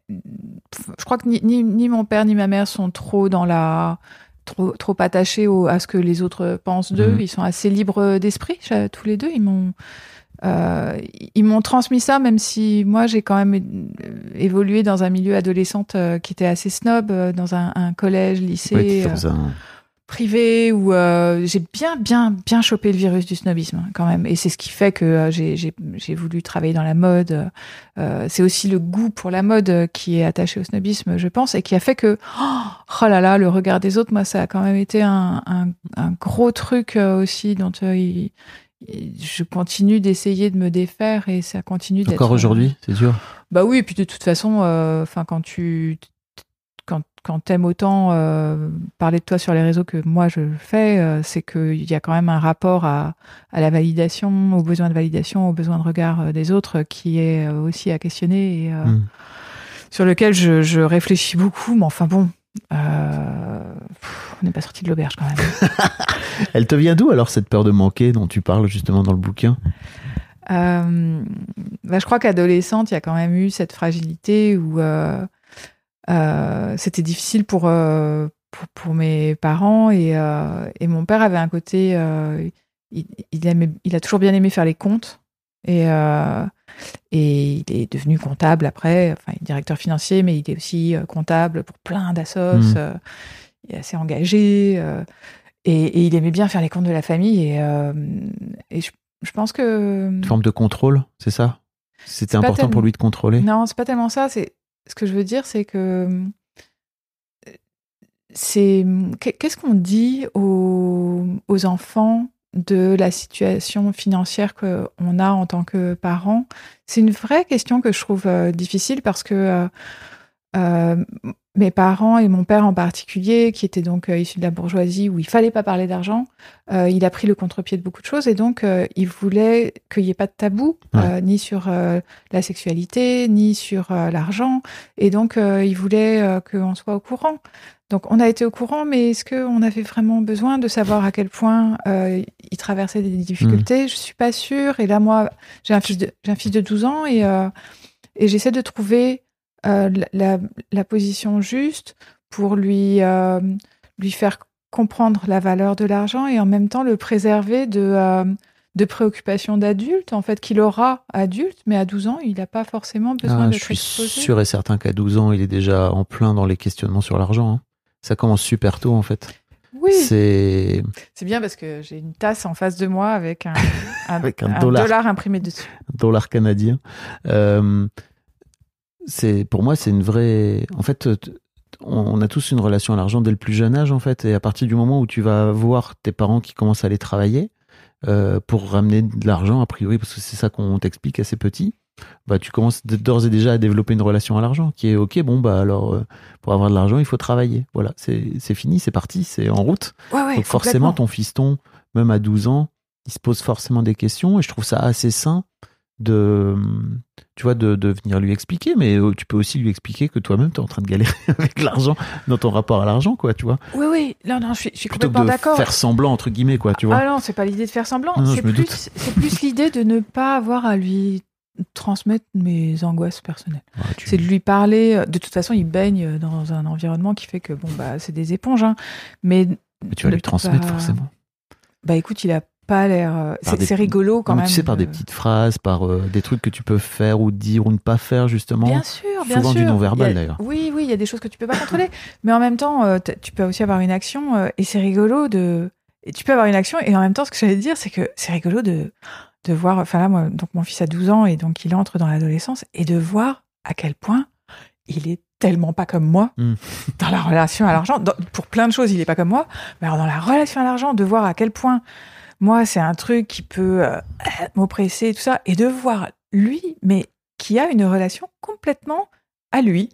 je crois que ni, ni, ni mon père ni ma mère sont trop dans la trop, trop attachés au, à ce que les autres pensent d'eux. Mhm. Ils sont assez libres d'esprit, tous les deux. Ils m'ont euh, ils m'ont transmis ça, même si moi j'ai quand même euh, évolué dans un milieu adolescente euh, qui était assez snob, euh, dans un, un collège, lycée Ouais, un- privé où j'ai bien, bien, bien chopé le virus du snobisme hein, quand même. Et c'est ce qui fait que j'ai- voulu travailler dans la mode. C'est aussi le goût pour la mode qui est attaché au snobisme, je pense, et qui a fait que, oh, oh là là, le regard des autres, moi, ça a quand même été un, gros truc aussi dont il- je continue d'essayer de me défaire et ça continue d'être. Encore aujourd'hui, c'est dur. Bah oui, et puis de toute façon, euh, enfin quand tu quand, quand t'aimes autant euh, parler de toi sur les réseaux que moi je le fais, euh, c'est qu'il y a quand même un rapport à, à la validation, aux besoins de validation, aux besoins de regard euh, des autres qui est aussi à questionner et euh, Mm. sur lequel je, je réfléchis beaucoup. Mais enfin bon, euh, pff, on n'est pas sorti de l'auberge quand même. Elle te vient d'où alors cette peur de manquer dont tu parles justement dans le bouquin? Euh, bah, je crois qu'adolescente, il y a quand même eu cette fragilité où euh, c'était difficile pour, pour, pour mes parents et, et mon père avait un côté. il, il, aimait- il a toujours bien aimé faire les comptes et, et il est devenu comptable après, enfin, il est directeur financier, mais il est aussi euh, comptable pour plein d'assos. Mhm. euh, il est assez engagé. euh, et, et il aimait bien faire les comptes de la famille et, et je, je pense que Une forme de contrôle, c'est ça? C'était important pour lui de contrôler? Non, c'est pas tellement ça. C'est ce que je veux dire, c'est que c'est qu'est- qu'est-ce qu'on dit aux, aux enfants de la situation financière qu'on a en tant que parents? C'est une vraie question que je trouve euh, difficile parce que euh, mes parents et mon père en particulier, qui était donc euh, issu de la bourgeoisie où il fallait pas parler d'argent, euh, il a pris le contre-pied de beaucoup de choses et donc euh, il voulait qu'il n'y ait pas de tabou, ni sur la sexualité, ni sur l'argent. Et donc, il voulait qu'on soit au courant. Donc, on a été au courant, mais est-ce qu'on avait vraiment besoin de savoir à quel point euh, il traversait des difficultés? Je suis pas sûre. Et là, moi, j'ai un fils de, j'ai un fils de 12 ans et, euh, et j'essaie de trouver euh, la, position juste pour lui, euh, lui faire comprendre la valeur de l'argent et en même temps le préserver de, euh, de préoccupations d'adulte, en fait, qu'il aura adulte, mais à 12 ans, il n'a pas forcément besoin Ah, de Je suis sûr et certain qu'à 12 ans, il est déjà en plein dans les questionnements sur l'argent. hein. Ça commence super tôt en fait. Oui, C'est c'est bien parce que j'ai une tasse en face de moi avec un, un, Avec un dollar. imprimé dessus. dollar canadien. Euh, c'est pour moi, c'est une vraie. En fait, on, a tous une relation à l'argent dès le plus jeune âge, en fait. Et à partir du moment où tu vas voir tes parents qui commencent à aller travailler euh, pour ramener de l'argent, a priori, parce que c'est ça qu'on t'explique assez petit, bah tu commences d'ores et déjà à développer une relation à l'argent qui est ok. Bon bah alors euh, pour avoir de l'argent, il faut travailler. Voilà, c'est c'est fini, c'est parti, c'est en route. Ouais, ouais, Donc forcément, ton fiston, même à 12 ans, il se pose forcément des questions et je trouve ça assez sain de, tu vois, de, de venir lui expliquer, mais euh, tu peux aussi lui expliquer que toi-même, tu es en train de galérer avec l'argent, dans ton rapport à l'argent, quoi, tu vois. Oui, oui, non, non, je suis, je suis complètement d'accord. faire semblant, entre guillemets, quoi, tu vois. Ah non, c'est pas l'idée de faire semblant. C'est plus, c'est plus l'idée de ne pas avoir à lui transmettre mes angoisses personnelles. Tu- C'est de lui parler. De toute façon, il baigne dans un environnement qui fait que bon bah c'est des éponges, hein. Mais mais tu vas lui transmettre pas- forcément. bah écoute, il a pas l'air. euh, C'est rigolo quand Non, même. tu sais, par de- des petites phrases, par euh, des trucs que tu peux faire ou dire ou ne pas faire, justement. Bien sûr, bien Souvent sûr. du non-verbal, d'ailleurs. Oui, oui, il y a des choses que tu peux pas contrôler, mais en même temps, euh, tu peux aussi avoir une action euh, et c'est rigolo de. Et tu peux avoir une action et en même temps, ce que j'allais dire, c'est que c'est rigolo de de voir. Enfin là, moi, donc mon fils a 12 ans et donc il entre dans l'adolescence et de voir à quel point il est tellement pas comme moi Mm. dans la relation à l'argent. Pour plein de choses, il est pas comme moi, mais alors dans la relation à l'argent, de voir à quel point moi, c'est un truc qui peut euh, m'oppresser, tout ça, et de voir lui, mais qui a une relation complètement à lui,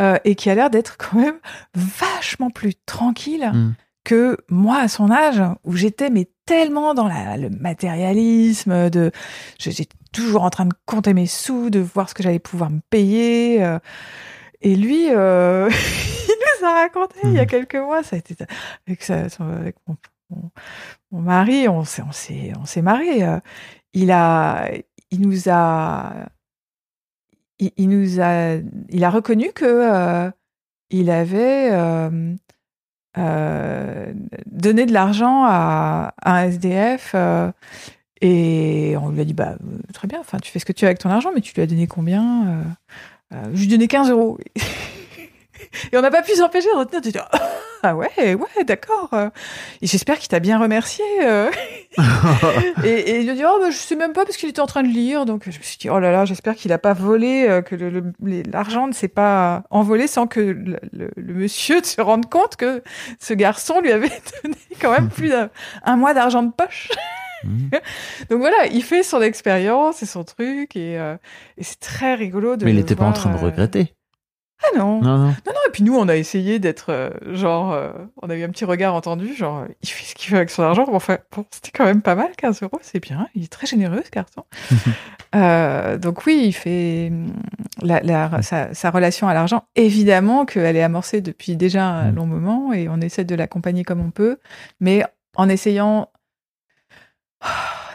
euh, et qui a l'air d'être quand même vachement plus tranquille Mm. que moi à son âge, où j'étais mais tellement dans la- le matérialisme, de, j'étais toujours en train de compter mes sous, de voir ce que j'allais pouvoir me payer. euh, et lui, il nous a raconté il y a Mhm. quelques mois, ça a été avec, sa- son- avec mon, mon- mari, on s'est, on euh, il a, nous a, reconnu que euh, il avait euh, donné de l'argent à, un SDF et on lui a dit bah très bien, tu fais ce que tu veux avec ton argent, mais tu lui as donné combien Je lui ai donné 15 euros. Et on n'a pas pu s'empêcher de retenir. de dire, Ah ouais, ouais, d'accord. Et j'espère qu'il t'a bien remercié. euh. et, et il a dit, oh, bah, je sais même pas parce qu'il était en train de lire. Donc je me suis dit, oh là là, j'espère qu'il a pas volé, euh, que l'argent ne s'est pas envolé sans que le, le- le monsieur se rende compte que ce garçon lui avait donné quand même plus d'un un mois d'argent de poche. Donc voilà, il fait son expérience et son truc et, euh, et c'est très rigolo de. Mais il n'était pas en train de regretter. Ah non. Non, non. Et puis nous, on a essayé d'être euh, genre, euh, on a eu un petit regard entendu, genre, euh, il fait ce qu'il veut avec son argent. Bon, enfin, bon, c'était quand même pas mal, 15 euros, c'est bien. Il est très généreux, ce garçon. Donc oui, il fait hum, la, la- sa, sa relation à l'argent. Évidemment qu'elle est amorcée depuis déjà un Mm. long moment et on essaie de l'accompagner comme on peut, mais en essayant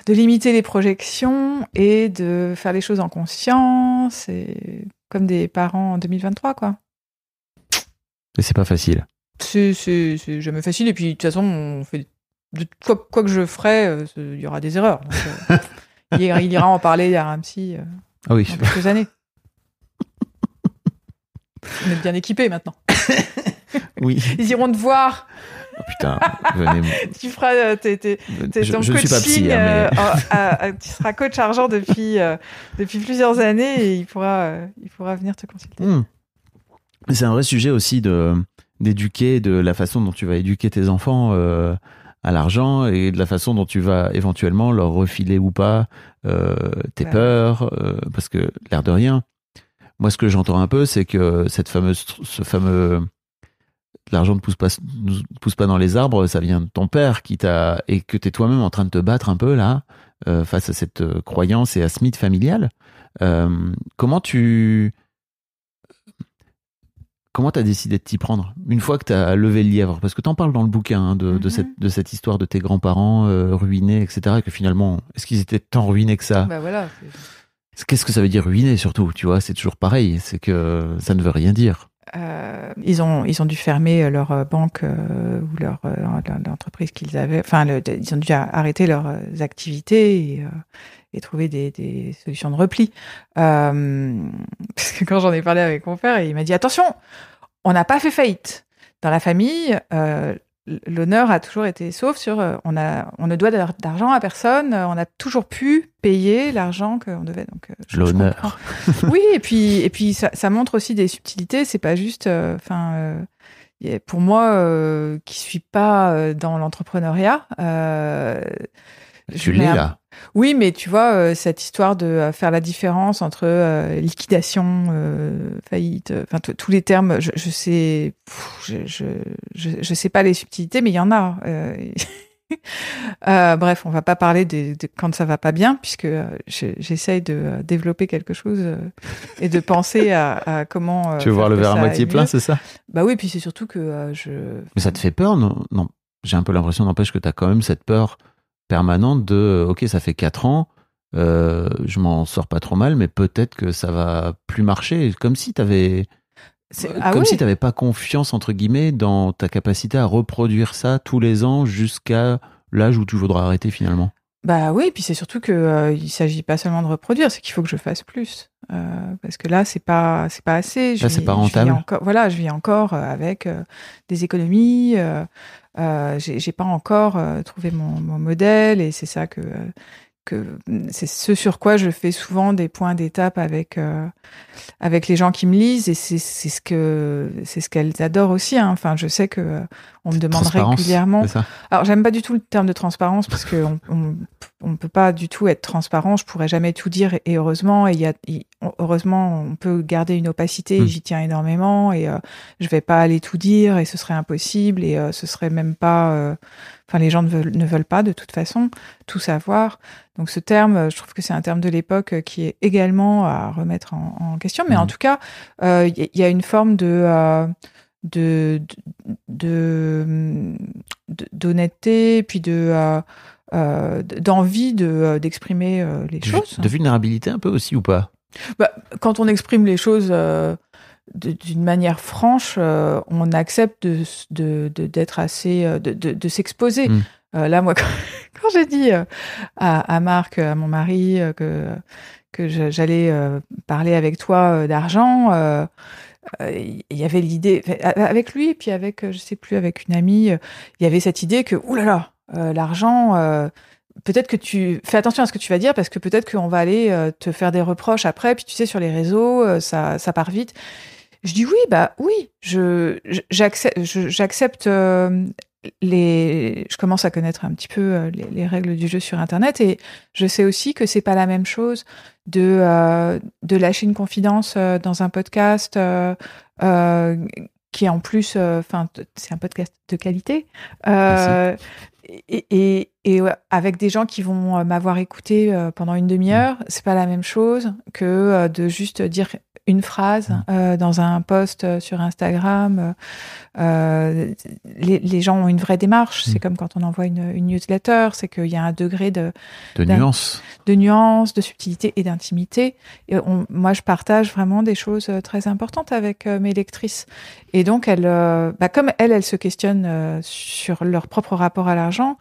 de limiter les projections et de faire les choses en conscience et comme des parents en 2023, quoi. Et c'est pas facile. C'est, jamais facile. Et puis, de toute façon, on fait. De, quoi, quoi que je ferai, euh, il y aura des erreurs. Donc, euh, il, ira, il ira en parler à Ramsey euh, Ah oui. dans quelques années. On est bien équipés maintenant. Oui. Ils iront te voir. Oh, putain, venez. Tu feras tes, tes, tes- Je, ton je ne suis pas coaching. psy, hein, mais à- à- à- tu seras coach argent depuis, euh, depuis plusieurs années et il pourra, euh, il pourra venir te consulter. Hmm. C'est un vrai sujet aussi de d'éduquer, de la façon dont tu vas éduquer tes enfants euh, à l'argent et de la façon dont tu vas éventuellement leur refiler ou pas euh, tes Ouais. peurs, euh, parce que l'air de rien. Moi, ce que j'entends un peu, c'est que cette fameuse, ce fameux l'argent ne pousse pas, ne pousse pas dans les arbres, ça vient de ton père qui t'a et que tu es toi-même en train de te battre un peu là euh, face à cette euh, croyance et à ce mythe familial. Euh, comment tu comment t'as décidé de t'y prendre une fois que t'as levé le lièvre? Parce que t'en parles dans le bouquin hein, de, de cette, de cette histoire de tes grands-parents ruinés, etc. Et que finalement, est-ce qu'ils étaient tant ruinés que ça? Bah voilà. Qu'est-ce que ça veut dire ruiner surtout Tu vois, c'est toujours pareil. C'est que ça ne veut rien dire. Euh, ils ont ils ont dû fermer leur euh, banque euh, ou leur euh, l'entreprise qu'ils avaient. Enfin, ils ont dû arrêter leurs euh, activités et, euh, et trouver des, des solutions de repli. Euh, parce que quand j'en ai parlé avec mon père, il m'a dit attention, on n'a pas fait faillite dans la famille. L'honneur a toujours été sauf sur euh, on a on ne doit d'ar- d'argent à personne. euh, On a toujours pu payer l'argent qu'on devait. Donc euh, L'honneur. oui, et puis et puis ça, ça montre aussi des subtilités. C'est pas juste. Enfin, pour moi, euh, qui suis pas dans l'entrepreneuriat, euh, Tu l'es là. Oui, mais tu vois euh, cette histoire de euh, faire la différence entre euh, liquidation, faillite, enfin tous les termes. Je, je sais, pff, je, je, je, je sais pas les subtilités, mais il y en a. bref, on va pas parler de, de quand ça va pas bien, puisque je- j'essaye de développer quelque chose et de penser à, à comment. tu veux voir le verre à moitié plein, c'est ça? Bah oui, puis c'est surtout que je. Mais ça te fait peur Non, non. J'ai un peu l'impression, n'empêche, que tu as quand même cette peur permanente de euh, ok, ça fait 4 ans, euh, je m'en sors pas trop mal, mais peut-être que ça va plus marcher. Comme si tu avais. Comme ah oui. si tu n'avais pas confiance, entre guillemets, dans ta capacité à reproduire ça tous les ans jusqu'à l'âge où tu voudras arrêter finalement. Bah oui, puis c'est surtout que euh, il s'agit pas seulement de reproduire, c'est qu'il faut que je fasse plus, Euh, parce que là c'est pas c'est pas assez. Je Là, c'est vis- pas je rentable. encore, voilà, je vis encore euh, avec euh, des économies. Euh, j'ai j'ai pas encore trouvé mon, mon modèle et c'est ça que euh, que c'est ce sur quoi je fais souvent des points d'étape avec euh, avec les gens qui me lisent et c'est c'est ce que c'est ce qu'elles adorent aussi. hein. Enfin, je sais que euh, on me demande régulièrement. Alors, j'aime pas du tout le terme de transparence parce que on, on, on peut pas du tout être transparent. Je pourrais jamais tout dire et heureusement, il y a, heureusement, on peut garder une opacité. et Mm. J'y tiens énormément et euh, je vais pas aller tout dire et ce serait impossible et euh, ce serait même pas. Euh, Enfin, les gens ne veulent, ne veulent pas de toute façon tout savoir. Donc, ce terme, euh, je trouve que c'est un terme de l'époque euh, qui est également à remettre en, en question. Mais en tout cas, euh, il y, il y a une forme de euh, de de de- d'honnêteté puis de euh, euh, d'envie de euh, d'exprimer euh, les de, choses de vulnérabilité un peu aussi ou pas? Bah, Quand on exprime les choses euh, d'une manière franche, euh, on accepte d'être de, de, assez, euh, de, de s'exposer. Mm. là, moi, quand, j'ai dit à, à, Marc, à mon mari, que, que j'allais parler avec toi d'argent, il y avait l'idée, avec lui, puis avec, je sais plus, avec une amie, il y avait cette idée que, oulala, l'argent peut-être que tu fais attention à ce que tu vas dire parce que peut-être qu'on va aller euh, te faire des reproches après. Puis tu sais, sur les réseaux, euh, ça, ça part vite. Je dis oui, bah oui, je j'accepte, euh, les. Je commence à connaître un petit peu les, règles du jeu sur Internet et je sais aussi que c'est pas la même chose de de lâcher une confidence dans un podcast. qui est en plus, enfin, c'est un podcast de qualité, et, et, avec des gens qui vont euh, m'avoir écouté euh, pendant une demi-heure, mmh. c'est pas la même chose que euh, de juste dire une phrase mmh. euh, dans un post euh, sur Instagram. Euh, les, les, gens ont une vraie démarche. C'est mmh. comme quand on envoie une, une newsletter, c'est qu'il y a un degré de de nuance, de nuance, de subtilité et d'intimité. Et on, moi, je partage vraiment des choses très importantes avec mes lectrices. Et donc, elles, bah, comme elles, elles se questionnent sur leur propre rapport à l'argent.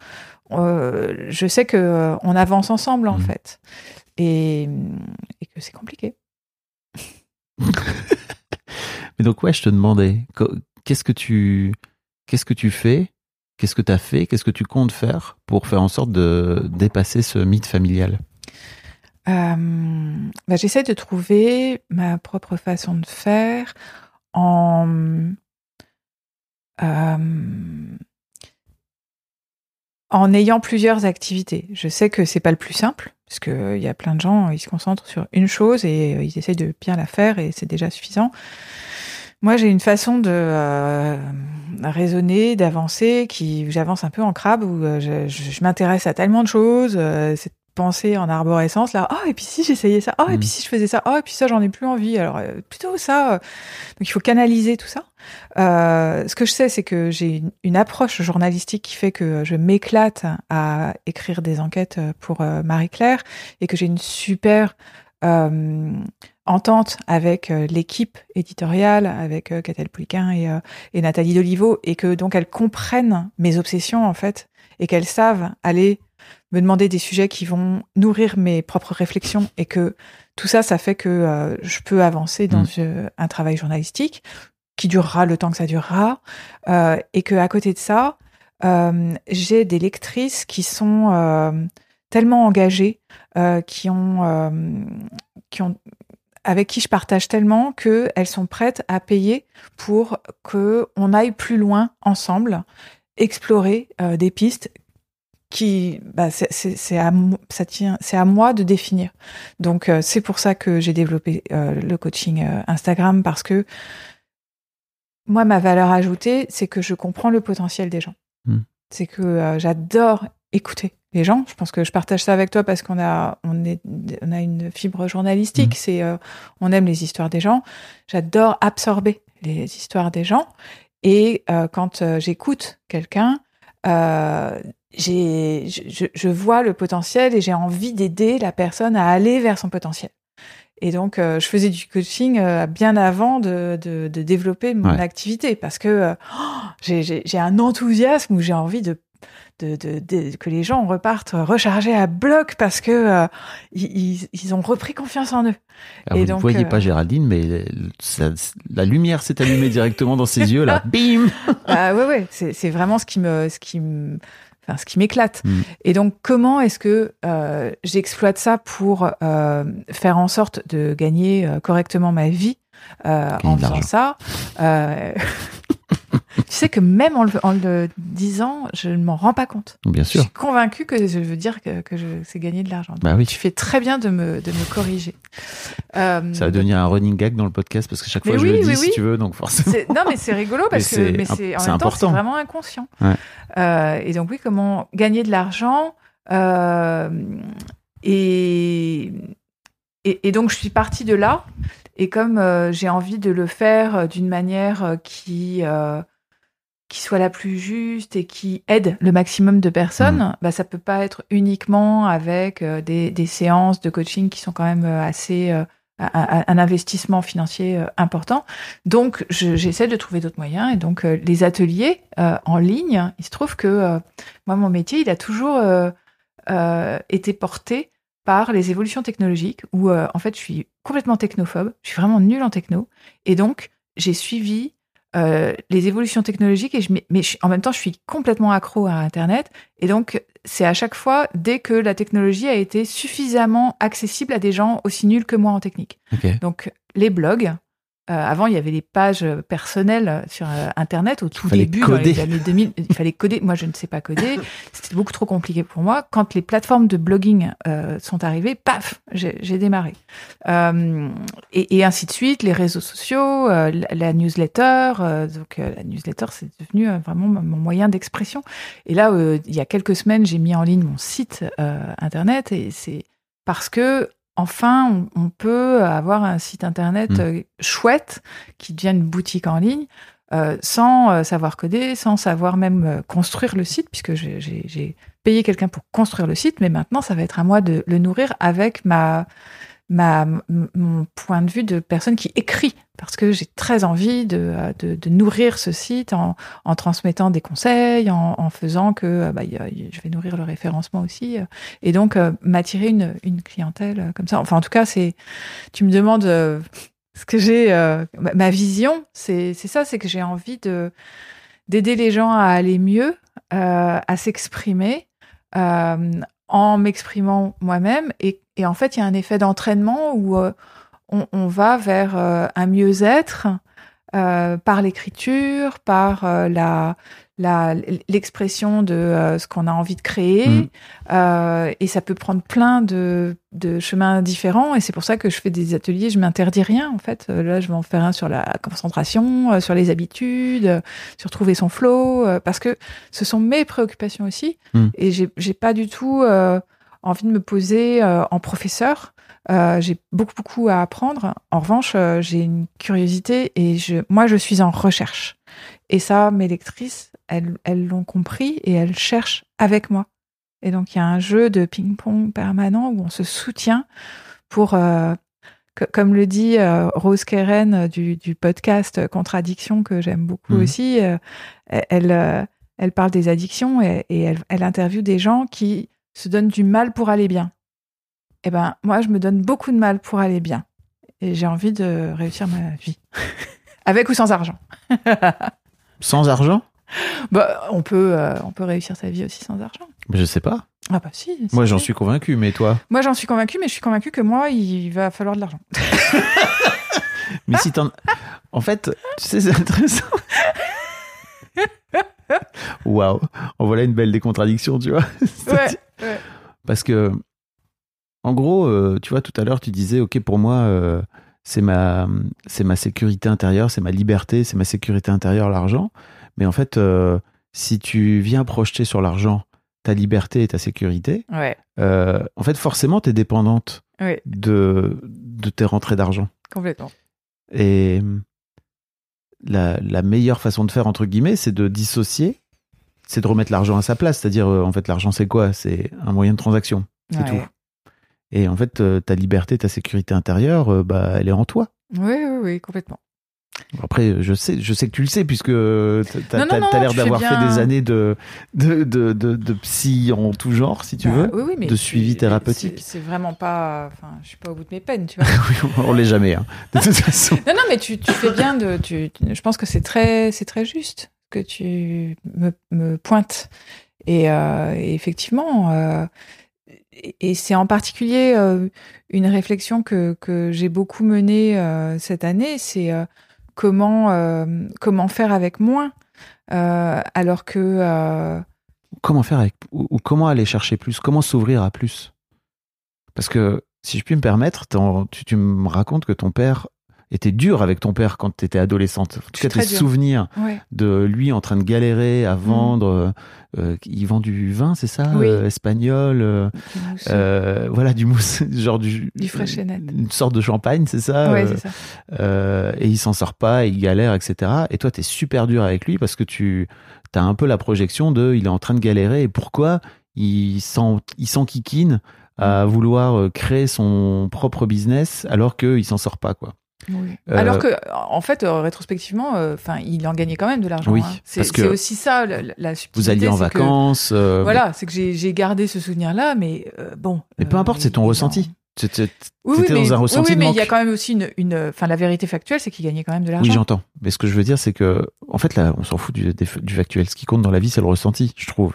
je sais que on avance ensemble en mmh. fait, et, et que c'est compliqué. Mais donc, ouais, je te demandais, qu'est-ce que tu, qu'est-ce que tu fais? Qu'est-ce que tu as fait? Qu'est-ce que tu comptes faire pour faire en sorte de dépasser ce mythe familial? Bah, J'essaie de trouver ma propre façon de faire en, en ayant plusieurs activités. Je sais que c'est pas le plus simple, parce qu'il euh, y a plein de gens, ils se concentrent sur une chose et euh, ils essayent de bien la faire et c'est déjà suffisant. Moi, j'ai une façon de euh, raisonner, d'avancer, qui j'avance un peu en crabe où je, m'intéresse à tellement de choses. Penser en arborescence là oh et puis si j'essayais ça oh et puis mm. si je faisais ça oh et puis ça j'en ai plus envie alors euh, plutôt ça euh. donc il faut canaliser tout ça euh, ce que je sais c'est que j'ai une, approche journalistique qui fait que je m'éclate à écrire des enquêtes pour Marie Claire et que j'ai une super entente avec l'équipe éditoriale avec Catel Pouliquin et, et Nathalie Dolivo et que donc elles comprennent mes obsessions en fait et qu'elles savent aller me demander des sujets qui vont nourrir mes propres réflexions et que tout ça, ça fait que euh, je peux avancer dans mm. un travail journalistique qui durera le temps que ça durera euh, et que à côté de ça, euh, j'ai des lectrices qui sont tellement engagées, qui ont, qui ont avec qui je partage tellement qu'elles sont prêtes à payer pour que on aille plus loin ensemble explorer des pistes qui bah, c'est à ça tient c'est à moi de définir. Donc euh, c'est pour ça que j'ai développé euh, le coaching euh, Instagram parce que moi ma valeur ajoutée c'est que je comprends le potentiel des gens. Hmm. c'est que j'adore écouter les gens. Je pense que je partage ça avec toi parce qu'on a on est on a une fibre journalistique. Hmm. c'est on aime les histoires des gens. J'adore absorber les histoires des gens. Et quand j'écoute quelqu'un euh, j'ai, je, je, vois le potentiel et j'ai envie d'aider la personne à aller vers son potentiel. Et donc, euh, je faisais du coaching euh, bien avant de, de, de développer mon activité parce que euh, oh, j'ai un enthousiasme où j'ai envie de de, de, que les gens repartent rechargés à bloc parce que ils, ils, ont repris confiance en eux. Alors, et vous ne voyez pas Géraldine, mais la lumière s'est allumée directement dans ses yeux là. Bim. Ah ouais ouais, c'est vraiment ce qui me ce qui me enfin ce qui m'éclate. Mm. Et donc comment est-ce que euh, j'exploite ça pour euh, faire en sorte de gagner euh, correctement ma vie euh, en faisant ça? Euh, Tu sais que même en le, en le disant, je ne m'en rends pas compte. Bien sûr. Je suis convaincue que je veux dire que, sais gagner de l'argent. Bah oui. Tu fais très bien de me, de me corriger. Euh, ça va devenir un running gag dans le podcast parce que chaque fois je le dis si tu veux, donc forcément. Non, mais c'est rigolo parce que c'est en même temps c'est vraiment inconscient. Ouais. Euh, et donc oui, comment gagner de l'argent euh, et, et, et donc je suis partie de là. Et comme euh, j'ai envie de le faire d'une manière euh, qui soit la plus juste et qui aide le maximum de personnes, mmh. bah ça peut pas être uniquement avec des, des, séances de coaching qui sont quand même assez un, un investissement financier euh, important. Donc, je- j'essaie de trouver d'autres moyens. Et donc, euh, les ateliers euh, en ligne, il se trouve que euh, moi, mon métier, il a toujours euh, euh, été porté par les évolutions technologiques, où euh, en fait, je suis complètement technophobe. Je suis vraiment nulle en techno. Et donc, j'ai suivi euh, les évolutions technologiques, et je, mais- je- en même temps, je suis complètement accro à Internet. Et donc, c'est à chaque fois, dès que la technologie a été suffisamment accessible à des gens aussi nuls que moi en technique. Donc, les blogs. Euh, avant, il y avait les pages personnelles sur euh, Internet au tout fallait début, dans coder. les années 2000. Il fallait coder. Moi, je ne sais pas coder. C'était beaucoup trop compliqué pour moi. Quand les plateformes de blogging euh, sont arrivées, paf, j'ai démarré. Euh, et, et ainsi de suite, les réseaux sociaux, euh, la, la newsletter. euh, donc, euh, la newsletter, c'est devenu euh, vraiment mon moyen d'expression. Et là, euh, il y a quelques semaines, j'ai mis en ligne mon site euh, internet et c'est parce que enfin, on, on peut avoir un site internet Mm. euh, chouette qui devient une boutique en ligne euh, sans euh, savoir coder, sans savoir même construire le site, puisque j'ai payé quelqu'un pour construire le site, mais maintenant, ça va être à moi de le nourrir avec ma, ma, mon point de vue de personne qui écrit, parce que j'ai très envie de, euh, de, de nourrir ce site en, en transmettant des conseils, en, en faisant que euh, bah, je vais nourrir le référencement aussi, euh, et donc m'attirer une, une clientèle comme ça. Enfin, en tout cas, c'est, tu me demandes ce que j'ai, ma, vision, c'est c'est ça, c'est que j'ai envie de d'aider les gens à aller mieux, à s'exprimer. en m'exprimant moi-même. Et, et en fait, il y a un effet d'entraînement où euh, on, on va vers euh, un mieux-être euh, par l'écriture, par la l'expression de ce qu'on a envie de créer. Euh, et ça peut prendre plein de, de chemins différents. Et c'est pour ça que je fais des ateliers, je m'interdis rien, en fait. Là, je vais en faire un sur la concentration, sur les habitudes, sur trouver son flow, parce que ce sont mes préoccupations aussi. Mhm. Et j'ai pas du tout envie de me poser euh, en professeur. Euh, j'ai beaucoup beaucoup à apprendre. En revanche, euh, j'ai une curiosité et je, moi, je suis en recherche. Et ça, mes lectrices, elles elles l'ont compris et elles cherchent avec moi. Et donc, il y a un jeu de ping-pong permanent où on se soutient pour, euh, que- comme le dit euh, Rose Keren du, du podcast Contradiction, que j'aime beaucoup Mhm. aussi, euh, elle, elle parle des addictions et, et elle, elle interviewe des gens qui se donnent du mal pour aller bien. Eh ben, moi, je me donne beaucoup de mal pour aller bien. Et j'ai envie de réussir ma vie. Avec ou sans argent. Sans argent? Bah, on peut, euh, on peut réussir sa vie aussi sans argent. Je sais pas. Ah bah si. Moi, j'en suis convaincu, mais toi? Moi, j'en suis convaincue, mais je suis convaincue que moi, il va falloir de l'argent. Mais si t'en. En fait, tu sais, c'est intéressant. Waouh, en voilà une belle décontradiction, tu vois. Ouais, ouais. Parce que, en gros, euh, tu vois, tout à l'heure, tu disais, OK, pour moi, euh, c'est ma, c'est ma sécurité intérieure, c'est ma liberté, c'est ma sécurité intérieure, l'argent. Mais en fait, euh, si tu viens projeter sur l'argent ta liberté et ta sécurité, Ouais, en fait, forcément, tu es dépendante ouais, de, de tes rentrées d'argent. complètement. Et la, la meilleure façon de faire, entre guillemets, c'est de dissocier, c'est de remettre l'argent à sa place. C'est-à-dire, euh, en fait, l'argent, c'est quoi? C'est un moyen de transaction. C'est Ouais. tout. Et en fait, euh, ta liberté, ta sécurité intérieure, euh, bah, elle est en toi. Oui, oui, oui, complètement. Après, je sais, je sais que tu le sais, puisque non, t'as l'air tu d'avoir fait des années de, de, de, de, de psy en tout genre, si tu Bah, veux. oui, oui, mais de suivi thérapeutique. C'est vraiment pas. Enfin, je suis pas au bout de mes peines, tu vois. Oui, on l'est jamais, hein. de toute façon. non, non, mais tu, tu fais bien de. Tu, tu- je pense que c'est très, c'est très juste que tu me, me pointes. Et, euh, effectivement, euh, et, c'est en particulier euh, une réflexion que, que j'ai beaucoup menée cette année, c'est comment, comment faire avec moins, alors que. comment faire avec ou, ou comment aller chercher plus comment s'ouvrir à plus? Parce que si je puis me permettre tu, tu me racontes que ton père était dur avec ton père quand tu étais adolescente en tout cas tes souvenirs ouais. de lui en train de galérer à vendre euh, euh, il vend du vin c'est ça Mm. Oui. euh, espagnol euh, voilà du mousse genre du Du une sorte de champagne c'est ça ouais, c'est ça. et il s'en sort pas, il galère, etc. Et toi, t'es super dur avec lui parce que tu as un peu la projection de il est en train de galérer et pourquoi il s'en il s'enquiquine à vouloir euh, créer son propre business alors qu'il s'en sort pas, quoi. Oui. Euh, Alors que, en fait, euh, rétrospectivement, enfin, il en gagnait quand même de l'argent. Oui, hein. C'est aussi ça, la, la. Vous alliez en que- vacances. euh, Voilà, c'est que j'ai gardé ce souvenir-là, mais bon. Mais peu importe, c'est ton ressenti. Tu- Oui, dans un ressenti oui, de mais il y a quand même aussi une, enfin, la vérité factuelle, c'est qu'il gagnait quand même de l'argent. Oui, j'entends. Mais ce que je veux dire, c'est que, en fait, là, on s'en fout du, du factuel. Ce qui compte dans la vie, c'est le ressenti, je trouve.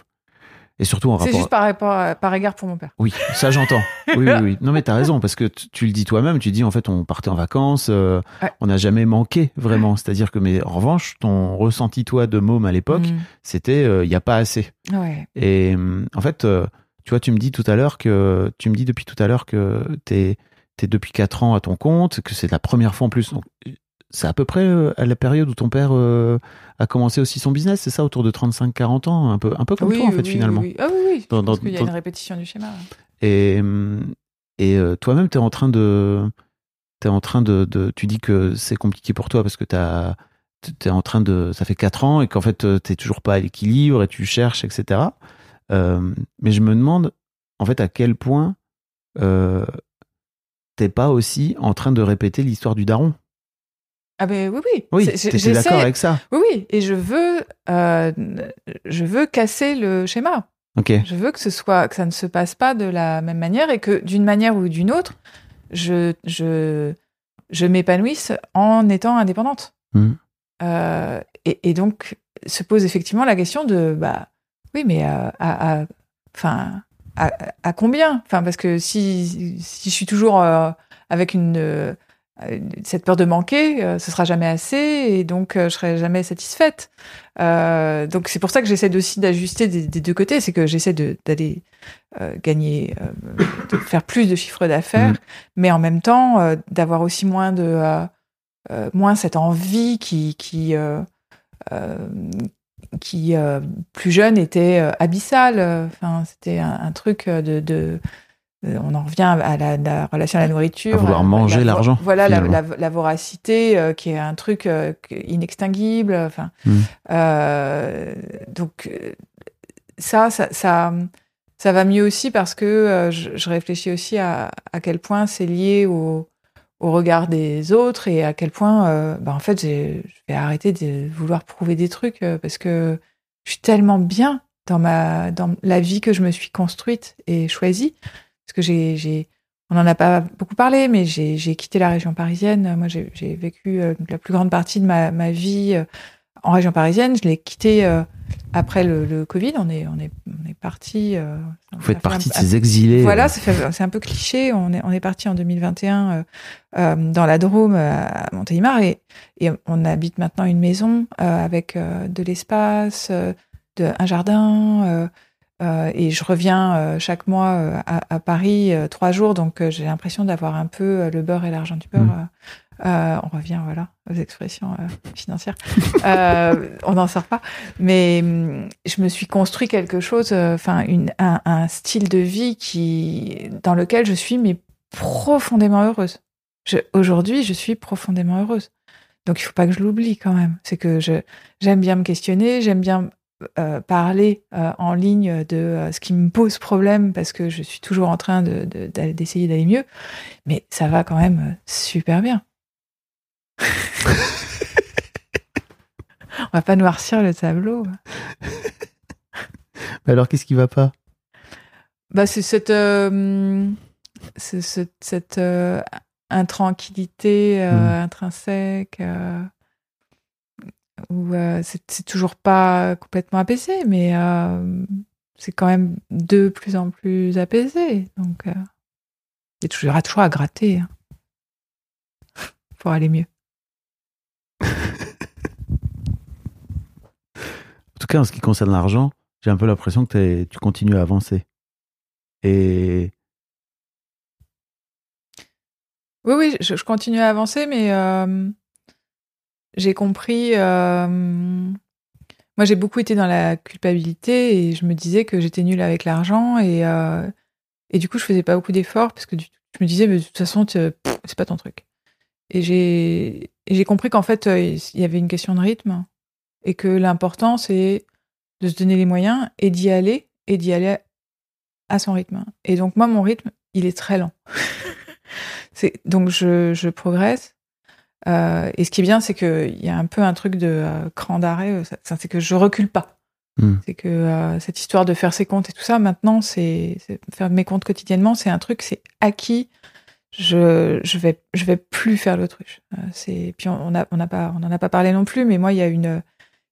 Et surtout en c'est rapport. juste par rapport, par égard pour mon père. Oui, ça j'entends. Oui, oui, oui. Non, mais t'as raison, parce que tu, le dis toi-même, tu dis en fait, on partait en vacances, euh, Ouais. on n'a jamais manqué vraiment. C'est-à-dire que, mais en revanche, ton ressenti, toi, de môme à l'époque, Mm. c'était euh, il n'y a pas assez. Ouais. Et hum, en fait, euh, tu vois, tu me dis tout à l'heure que, tu me dis depuis tout à l'heure que t'es es depuis 4 ans à ton compte, que c'est la première fois en plus. Donc, c'est à peu près euh, à la période où ton père euh, a commencé aussi son business, c'est ça, autour de 35-40 ans, un peu, un peu comme oui, toi en fait oui, finalement. oui, oui. Ah oui, oui. Dans- parce dans- qu'il y a une répétition du schéma. Et, hum, et euh, toi-même, tu es en train de. T'es en train de, de- Tu dis que c'est compliqué pour toi parce que t'as. T'es en train de. Ça fait 4 ans et qu'en fait, t'es toujours pas à l'équilibre et tu cherches, etc. Euh, mais je me demande, en fait, à quel point euh, t'es pas aussi en train de répéter l'histoire du daron. Ah ben oui, oui. Oui, j'essaie- d'accord avec ça. Oui, oui. Et je veux, euh, je veux casser le schéma. Ok. Je veux que ce soit, que ça ne se passe pas de la même manière et que d'une manière ou d'une autre, je, je, je m'épanouisse en étant indépendante. Mhm. Euh, et, et donc se pose effectivement la question de, bah, oui, mais euh, à, à- enfin, à, à combien? Enfin, parce que si, si je suis toujours euh, avec une cette peur de manquer, euh, ce sera jamais assez et donc euh, je serai jamais satisfaite. Euh, donc c'est pour ça que j'essaie aussi d'ajuster des, des deux côtés, c'est que j'essaie d'aller euh, gagner, euh, de faire plus de chiffre d'affaires, Mm. mais en même temps euh, d'avoir aussi moins de euh, euh, moins cette envie qui qui euh, euh, qui euh, plus jeune était euh, abyssale. Enfin, c'était un, un truc euh, de, de euh, on en revient à la, la relation à la nourriture. À vouloir euh, manger la- l'argent, Voilà, la, finalement. la- la voracité euh, qui est un truc euh, inextinguible. Enfin, Mm. euh, donc euh, ça, ça, ça, ça va mieux aussi parce que euh, je, je réfléchis aussi à, à quel point c'est lié au, au regard des autres et à quel point, euh, bah, en fait, j'ai- je vais arrêter de vouloir prouver des trucs euh, parce que je suis tellement bien dans ma dans la vie que je me suis construite et choisie parce que j'ai on n'en a pas beaucoup parlé mais j'ai quitté la région parisienne moi j'ai vécu euh, la plus grande partie de ma ma vie euh, en région parisienne je l'ai quitté euh, après le, le Covid on est on est on est parti euh, Vous faites partie de ces exilés. voilà, c'est un peu cliché. On est, on est parti en 2021 euh, euh, dans la Drôme à Montélimar et, et on habite maintenant une maison avec de l'espace, un jardin. Euh, et je reviens euh, chaque mois euh, à, à Paris trois jours, donc j'ai l'impression d'avoir un peu le beurre et l'argent du beurre. Mm. euh, on revient voilà aux expressions euh, financières. Euh, on n'en sort pas, mais hum, je me suis construit quelque chose, enfin un, un style de vie qui dans lequel je suis mais profondément heureuse. Aujourd'hui, je suis profondément heureuse. Donc il faut pas que je l'oublie quand même. C'est que j'aime bien me questionner, j'aime bien euh, parler euh, en ligne de euh, ce qui me pose problème parce que je suis toujours en train de- de- d'aller- d'essayer d'aller mieux. Mais ça va quand même super bien. On va pas noircir le tableau. Alors qu'est-ce qui va pas? Bah, c'est cette, intranquillité Mhm. intrinsèque où euh, c'est toujours pas complètement apaisé, mais euh, c'est quand même de plus en plus apaisé. Donc, euh, il y a toujours, à gratter hein, pour aller mieux. En tout cas, en ce qui concerne l'argent, j'ai un peu l'impression que tu continues à avancer. Et Oui, oui, je, je continue à avancer, mais j'ai compris. euh, moi, j'ai beaucoup été dans la culpabilité et je me disais que j'étais nulle avec l'argent et, euh, et du coup, je faisais pas beaucoup d'efforts parce que du- je me disais, mais de toute façon, c'est pas ton truc. Et j'ai compris qu'en fait, euh, il y avait une question de rythme et que l'important, c'est de se donner les moyens et d'y aller et d'y aller à son rythme. Et donc moi, mon rythme, il est très lent. donc je, je progresse. Euh, et ce qui est bien, c'est qu'il y a un peu un truc de euh, cran d'arrêt. euh, c'est que je recule pas. Hmm. C'est que euh, cette histoire de faire ses comptes et tout ça, maintenant, c'est faire mes comptes quotidiennement, c'est un truc, c'est acquis. Je je vais je vais plus faire l'autruche. C'est puis on on a on pas on en a pas parlé non plus, mais moi il y a une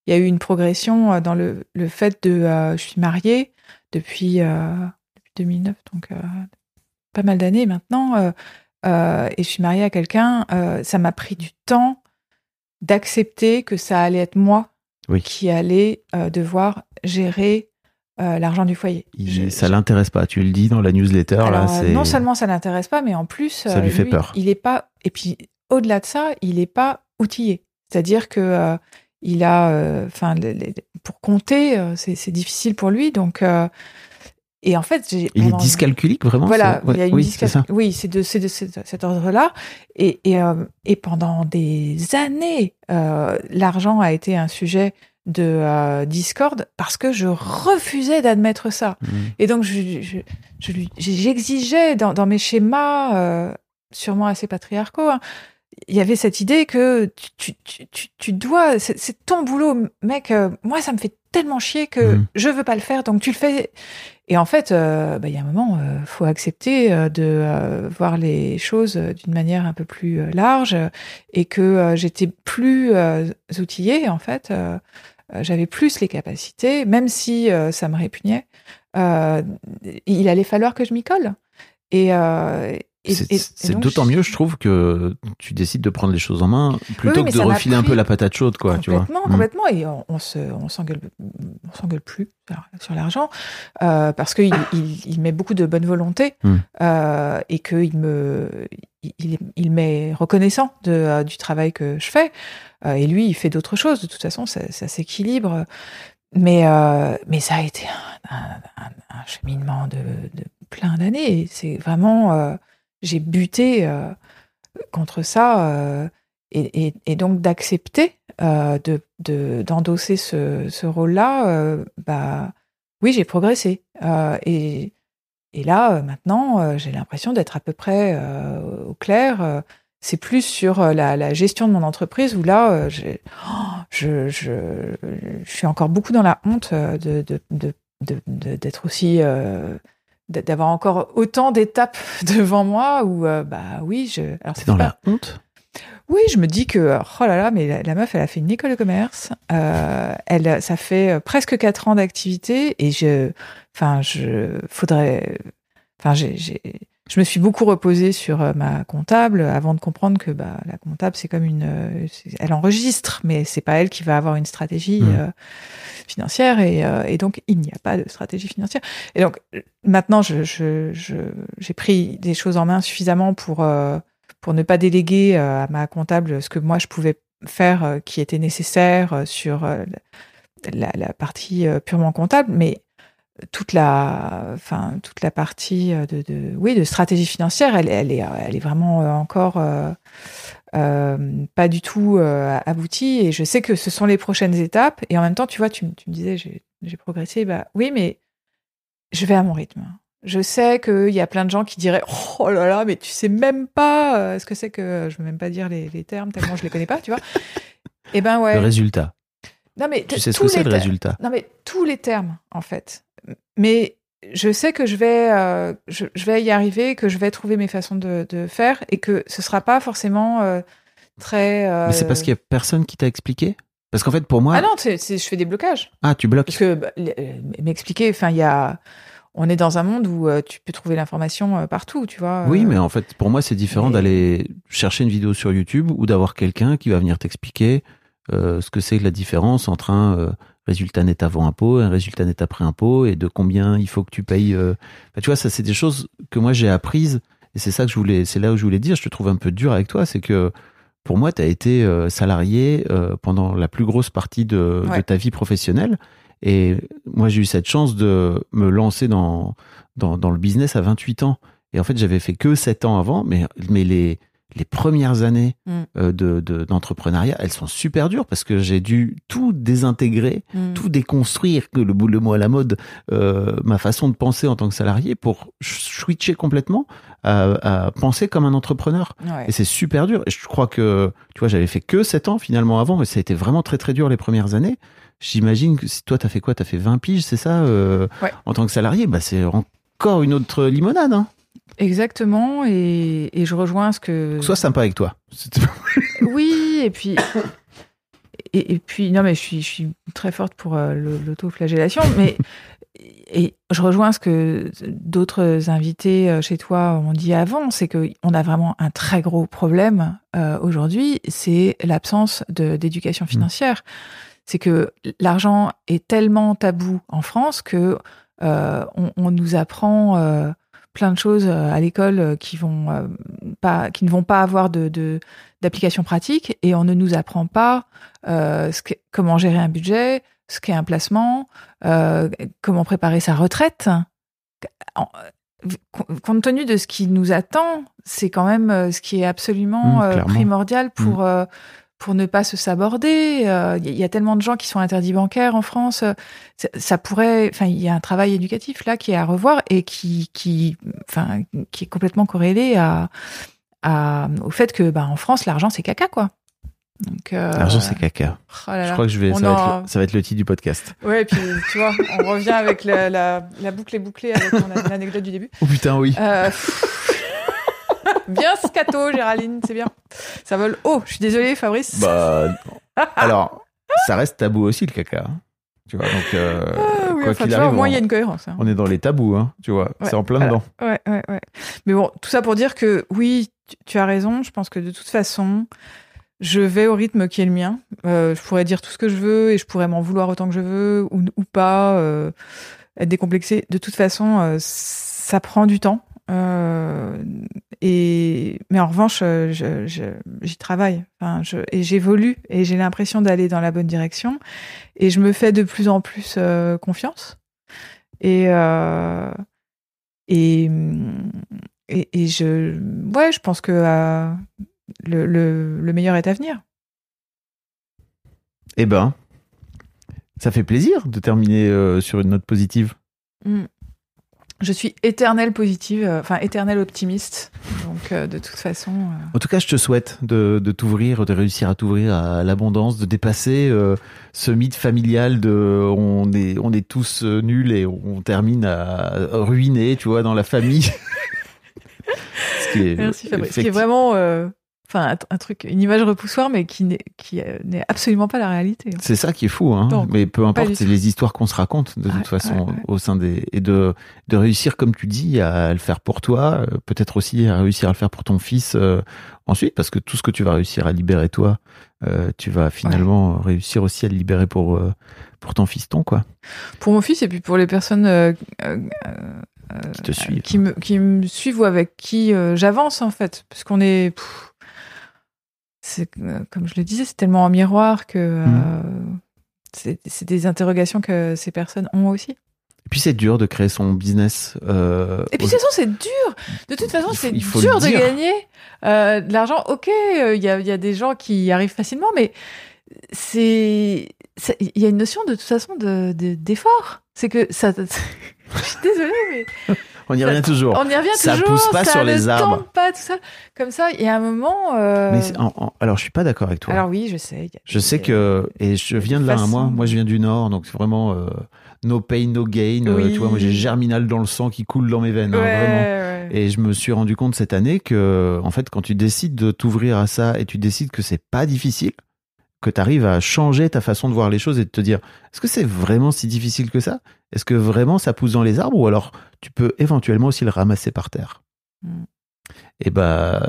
il y a eu une progression dans le le fait de je suis mariée depuis euh, depuis 2009 donc pas mal d'années maintenant euh, et je suis mariée à quelqu'un. euh, ça m'a pris du temps d'accepter que ça allait être moi Oui. qui allait euh, devoir gérer l'argent du foyer. Il- Je- ça l'intéresse pas. Tu le dis dans la newsletter. alors, non seulement ça l'intéresse pas, mais en plus, Ça lui fait peur. Il est pas. Et puis, au-delà de ça, il est pas outillé. C'est-à-dire que il a, enfin, pour compter, c'est difficile pour lui. Donc, et en fait, j'ai. Il est dyscalculique vraiment. Voilà, il y a une oui. Oui, c'est de, cet ordre-là. Et, et, euh, et pendant des années, euh, l'argent a été un sujet de euh, discorde parce que je refusais d'admettre ça. Mhm. Et donc, je, je, je lui- j'exigeais dans, dans mes schémas, euh, sûrement assez patriarcaux, hein, il y avait cette idée que tu, tu, tu, tu, dois, c'est ton boulot, mec. euh, moi, ça me fait tellement chier que Mhm. je veux pas le faire, donc tu le fais. Et en fait, euh, bah, il y a un moment, euh, faut accepter euh, de voir les choses d'une manière un peu plus large et que j'étais plus outillée, en fait. J'avais plus les capacités, même si ça me répugnait. il allait falloir que je m'y colle. Et, euh, et- C'est d'autant mieux, je trouve, que tu décides de prendre les choses en main plutôt que de refiler un peu la patate chaude, quoi. Tu vois. complètement, Mm. complètement. Et on, on se, on s'engueule, on s'engueule plus sur, l'argent euh, parce qu'il il, il met beaucoup de bonne volonté Mm. euh, et qu'il me, il, il- m'est reconnaissant de, euh, du travail que je fais. Et lui, il fait d'autres choses. De toute façon, ça, ça s'équilibre. Mais, mais ça a été un, un- un- un cheminement de, de plein d'années. C'est vraiment, j'ai buté euh, contre ça. euh, et, donc d'accepter euh, de, de- d'endosser ce, rôle-là, bah oui, j'ai progressé. Et, là, maintenant, j'ai l'impression d'être à peu près au clair. C'est plus sur la, gestion de mon entreprise où là, oh, je, suis encore beaucoup dans la honte de- d'être aussi. D'avoir encore autant d'étapes devant moi où euh, bah oui je alors C'est dans pas- la honte? oui, je me dis que oh là là, mais la, la meuf, elle a fait une école de commerce. Euh, elle, ça fait euh, presque quatre ans d'activité et je, enfin, je faudrait, enfin, j'ai- je me suis beaucoup reposée sur euh, ma comptable avant de comprendre que bah, la comptable, c'est comme une, euh, elle enregistre, mais c'est pas elle qui va avoir une stratégie euh, financière et, euh, et donc il n'y a pas de stratégie financière. Et donc euh, maintenant, je, je, je- j'ai pris des choses en main suffisamment pour euh, pour ne pas déléguer euh, à ma comptable ce que moi je pouvais faire euh, qui était nécessaire euh, sur euh, la, la partie euh, purement comptable, mais toute la, enfin toute la partie euh, de, de oui de stratégie financière, elle, elle est, elle est vraiment euh, encore euh, euh, pas du tout euh, aboutie. Et je sais que ce sont les prochaines étapes. Et en même temps, tu vois, tu, me- tu me disais j'ai progressé, bah oui, mais je vais à mon rythme. Je sais qu'il y a plein de gens qui diraient Oh là là, mais tu sais même pas euh, ce que c'est que. Je veux même pas dire les, les termes tellement je les connais pas, tu vois. Et ben ouais. Le résultat. Non, mais Tu sais ce que c'est le résultat. Non, mais tous les termes, en fait. Mais je sais que je vais, euh, je, je vais y arriver, que je vais trouver mes façons de, de faire et que ce sera pas forcément euh, très. euh, Mais c'est parce qu'il y a personne qui t'a expliqué? Parce qu'en fait, pour moi. Ah non, je fais des blocages. Ah, tu bloques. Parce que bah, m'expliquer, enfin, il y a. On est dans un monde où tu peux trouver l'information partout, tu vois. Oui, mais en fait, pour moi, c'est différent mais- d'aller chercher une vidéo sur YouTube ou d'avoir quelqu'un qui va venir t'expliquer ce que c'est que la différence entre un résultat net avant impôt un résultat net après impôt et de combien il faut que tu payes. euh. Enfin, tu vois, ça, c'est des choses que moi j'ai apprises et c'est ça que je voulais, c'est là où je voulais dire. Je te trouve un peu dur avec toi, c'est que pour moi, tu as été euh, salarié euh, pendant la plus grosse partie de, de ta vie professionnelle. Et moi, j'ai eu cette chance de me lancer dans, dans, dans le business à 28 ans. Et en fait, j'avais fait que 7 ans avant, mais, mais les, les premières années Mm. euh, de de- d'entrepreneuriat, elles sont super dures parce que j'ai dû tout désintégrer, Mm. tout déconstruire, que le, bout- le mot à la mode, euh, ma façon de penser en tant que salarié pour switcher complètement à, à penser comme un entrepreneur. Ouais. Et c'est super dur. Et je crois que, tu vois, j'avais fait que 7 ans finalement avant, et ça a été vraiment très très dur les premières années. J'imagine que si toi, t'as fait quoi? T'as fait 20 piges, c'est ça euh, Ouais. En tant que salarié, bah, c'est encore une autre limonade. Hein. Exactement, et, et je rejoins ce que. Sois sympa avec toi. Oui, et puis. Et, et puis, non, mais je suis, je suis très forte pour euh, l'autoflagellation, mais. Et je rejoins ce que d'autres invités euh, chez toi ont dit avant, c'est qu'on a vraiment un très gros problème euh, aujourd'hui, c'est l'absence d'éducation financière. C'est que l'argent est tellement tabou en France que euh, on, on nous apprend plein de choses euh, à l'école euh, qui vont euh, pas, qui ne vont pas avoir de, d'application pratique et on ne nous apprend pas euh, ce comment gérer un budget, ce qu'est un placement, euh, comment préparer sa retraite. Compte tenu de ce qui nous attend, c'est quand même ce qui est absolument Mmh, primordial pour euh, pour ne pas se saborder. Euh, Il y, a tellement de gens qui sont interdits bancaires en France. euh, Ça, ça pourrait, enfin, il y a un travail éducatif là qui est à revoir et qui qui enfin qui est complètement corrélé à à, au fait que bah, en France, l'argent, c'est caca, quoi. Donc, euh, L'argent, c'est caca. oh là Je crois que je vais, ça, va en- être le, ça va être le titre du podcast. Ouais, et puis tu vois, on revient avec la, la, la boucle est bouclée avec l'anecdote du début. Oh putain, oui. Euh, bien scato, Géraldine, c'est bien. Ça vole haut. Je suis désolée, Fabrice. Bah, alors, ça reste tabou aussi le caca. hein. Tu vois, donc, euh, Ah oui, quoi enfin, qu'il vois, au moins, on, il y a une cohérence. hein. on est dans les tabous, hein, tu vois. Ouais, c'est en plein dedans. Ouais, ouais, ouais. Mais bon, tout ça pour dire que oui, tu, tu as raison. Je pense que de toute façon, je vais au rythme qui est le mien. Euh, je pourrais dire tout ce que je veux et je pourrais m'en vouloir autant que je veux ou, ou pas, euh, être décomplexé. De toute façon, euh, ça prend du temps. Euh, et mais en revanche, euh, j'y travaille. Enfin, je, et j'évolue et j'ai l'impression d'aller dans la bonne direction. Et je me fais de plus en plus euh, confiance. Et et, et et je ouais, je pense que euh, le, le, le meilleur est à venir. Eh ben, ça fait plaisir de terminer euh, sur une note positive. Mm. Je suis éternelle positive, euh, enfin éternelle optimiste. Donc euh, de toute façon, euh, En tout cas, je te souhaite de, de t'ouvrir, de réussir à t'ouvrir à l'abondance, de dépasser euh, ce mythe familial de on est, on est tous euh, nuls et on termine à ruiner, tu vois, dans la famille. Ce qui est, merci Fabrice. Ce qui est vraiment, euh, enfin un, truc, une image repoussoir, mais qui n'est qui euh, n'est absolument pas la réalité. hein. C'est ça qui est fou, hein. Donc, mais peu importe, c'est les histoires qu'on se raconte de toute façon ouais, ouais. au sein des et de de réussir comme tu dis à le faire pour toi, euh, peut-être aussi à réussir à le faire pour ton fils euh, ensuite, parce que tout ce que tu vas réussir à libérer toi, euh, tu vas finalement réussir aussi à le libérer pour euh, pour ton fiston quoi, Pour mon fils et puis pour les personnes qui te suivent. qui me, qui me suivent ou avec qui j'avance en fait. Parce qu'on est. pff, c'est, euh, comme je le disais, c'est tellement en miroir que. euh, Mm. c'est, des interrogations que ces personnes ont aussi. Et puis c'est dur de créer son business. euh, Et puis de toute façon, c'est dur. De toute façon, c'est dur de gagner euh, de l'argent. Ok, euh, il y, a, y a des gens qui y arrivent facilement, mais c'est- il y a une notion de toute façon de, de- d'effort. C'est que ça. Je suis désolée, mais on y revient toujours. on y revient Ça toujours. pousse pas ça sur ne les arbres. pas tout ça. Comme ça, il y a un moment. euh, Mais c'est- en- en- alors je suis pas d'accord avec toi. Alors oui, je sais. Je sais que et je viens de là, hein, moi. Moi, je viens du Nord, donc c'est vraiment euh, no pain, no gain. euh, Oui. tu vois, moi j'ai germinal dans le sang qui coule dans mes veines, hein, vraiment. ouais. Et je me suis rendu compte cette année que, en fait, quand tu décides de t'ouvrir à ça et tu décides que c'est pas difficile, que tu arrives à changer ta façon de voir les choses et de te dire, est-ce que c'est vraiment si difficile que ça? Est-ce que vraiment ça pousse dans les arbres? Ou alors tu peux éventuellement aussi le ramasser par terre Mm. Et bah,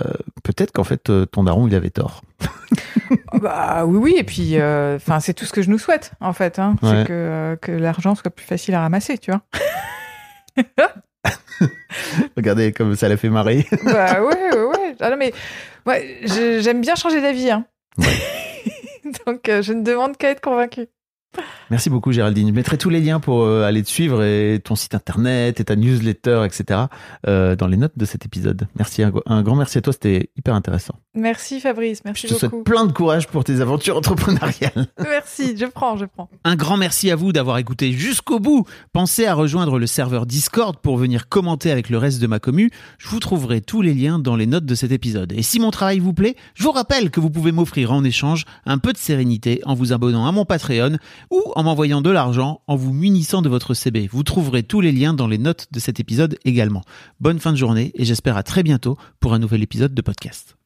peut-être qu'en fait, euh, ton daron, il avait tort. Ah Bah oui, oui, et puis, euh, c'est tout ce que je nous souhaite, en fait, hein, Ouais. c'est que, euh, que l'argent soit plus facile à ramasser, tu vois. Regardez comme ça l'a fait marrer. bah ouais, ouais, ouais. Ah non, mais ouais, j'aime bien changer d'avis, hein. Donc, euh, je ne demande qu'à être convaincu. Merci beaucoup Géraldine. Je mettrai tous les liens pour euh, aller te suivre et ton site internet et ta newsletter, etc. euh, dans les notes de cet épisode. Merci, un, un grand merci à toi, c'était hyper intéressant. Merci Fabrice, merci Je te beaucoup. souhaite plein de courage pour tes aventures entrepreneuriales. Merci, je prends, je prends. Un grand merci à vous d'avoir écouté jusqu'au bout. Pensez à rejoindre le serveur Discord pour venir commenter avec le reste de ma commu. Je vous trouverai tous les liens dans les notes de cet épisode. Et si mon travail vous plaît, je vous rappelle que vous pouvez m'offrir en échange un peu de sérénité en vous abonnant à mon Patreon ou en m'envoyant de l'argent en vous munissant de votre CB. Vous trouverez tous les liens dans les notes de cet épisode également. Bonne fin de journée et j'espère à très bientôt pour un nouvel épisode de podcast.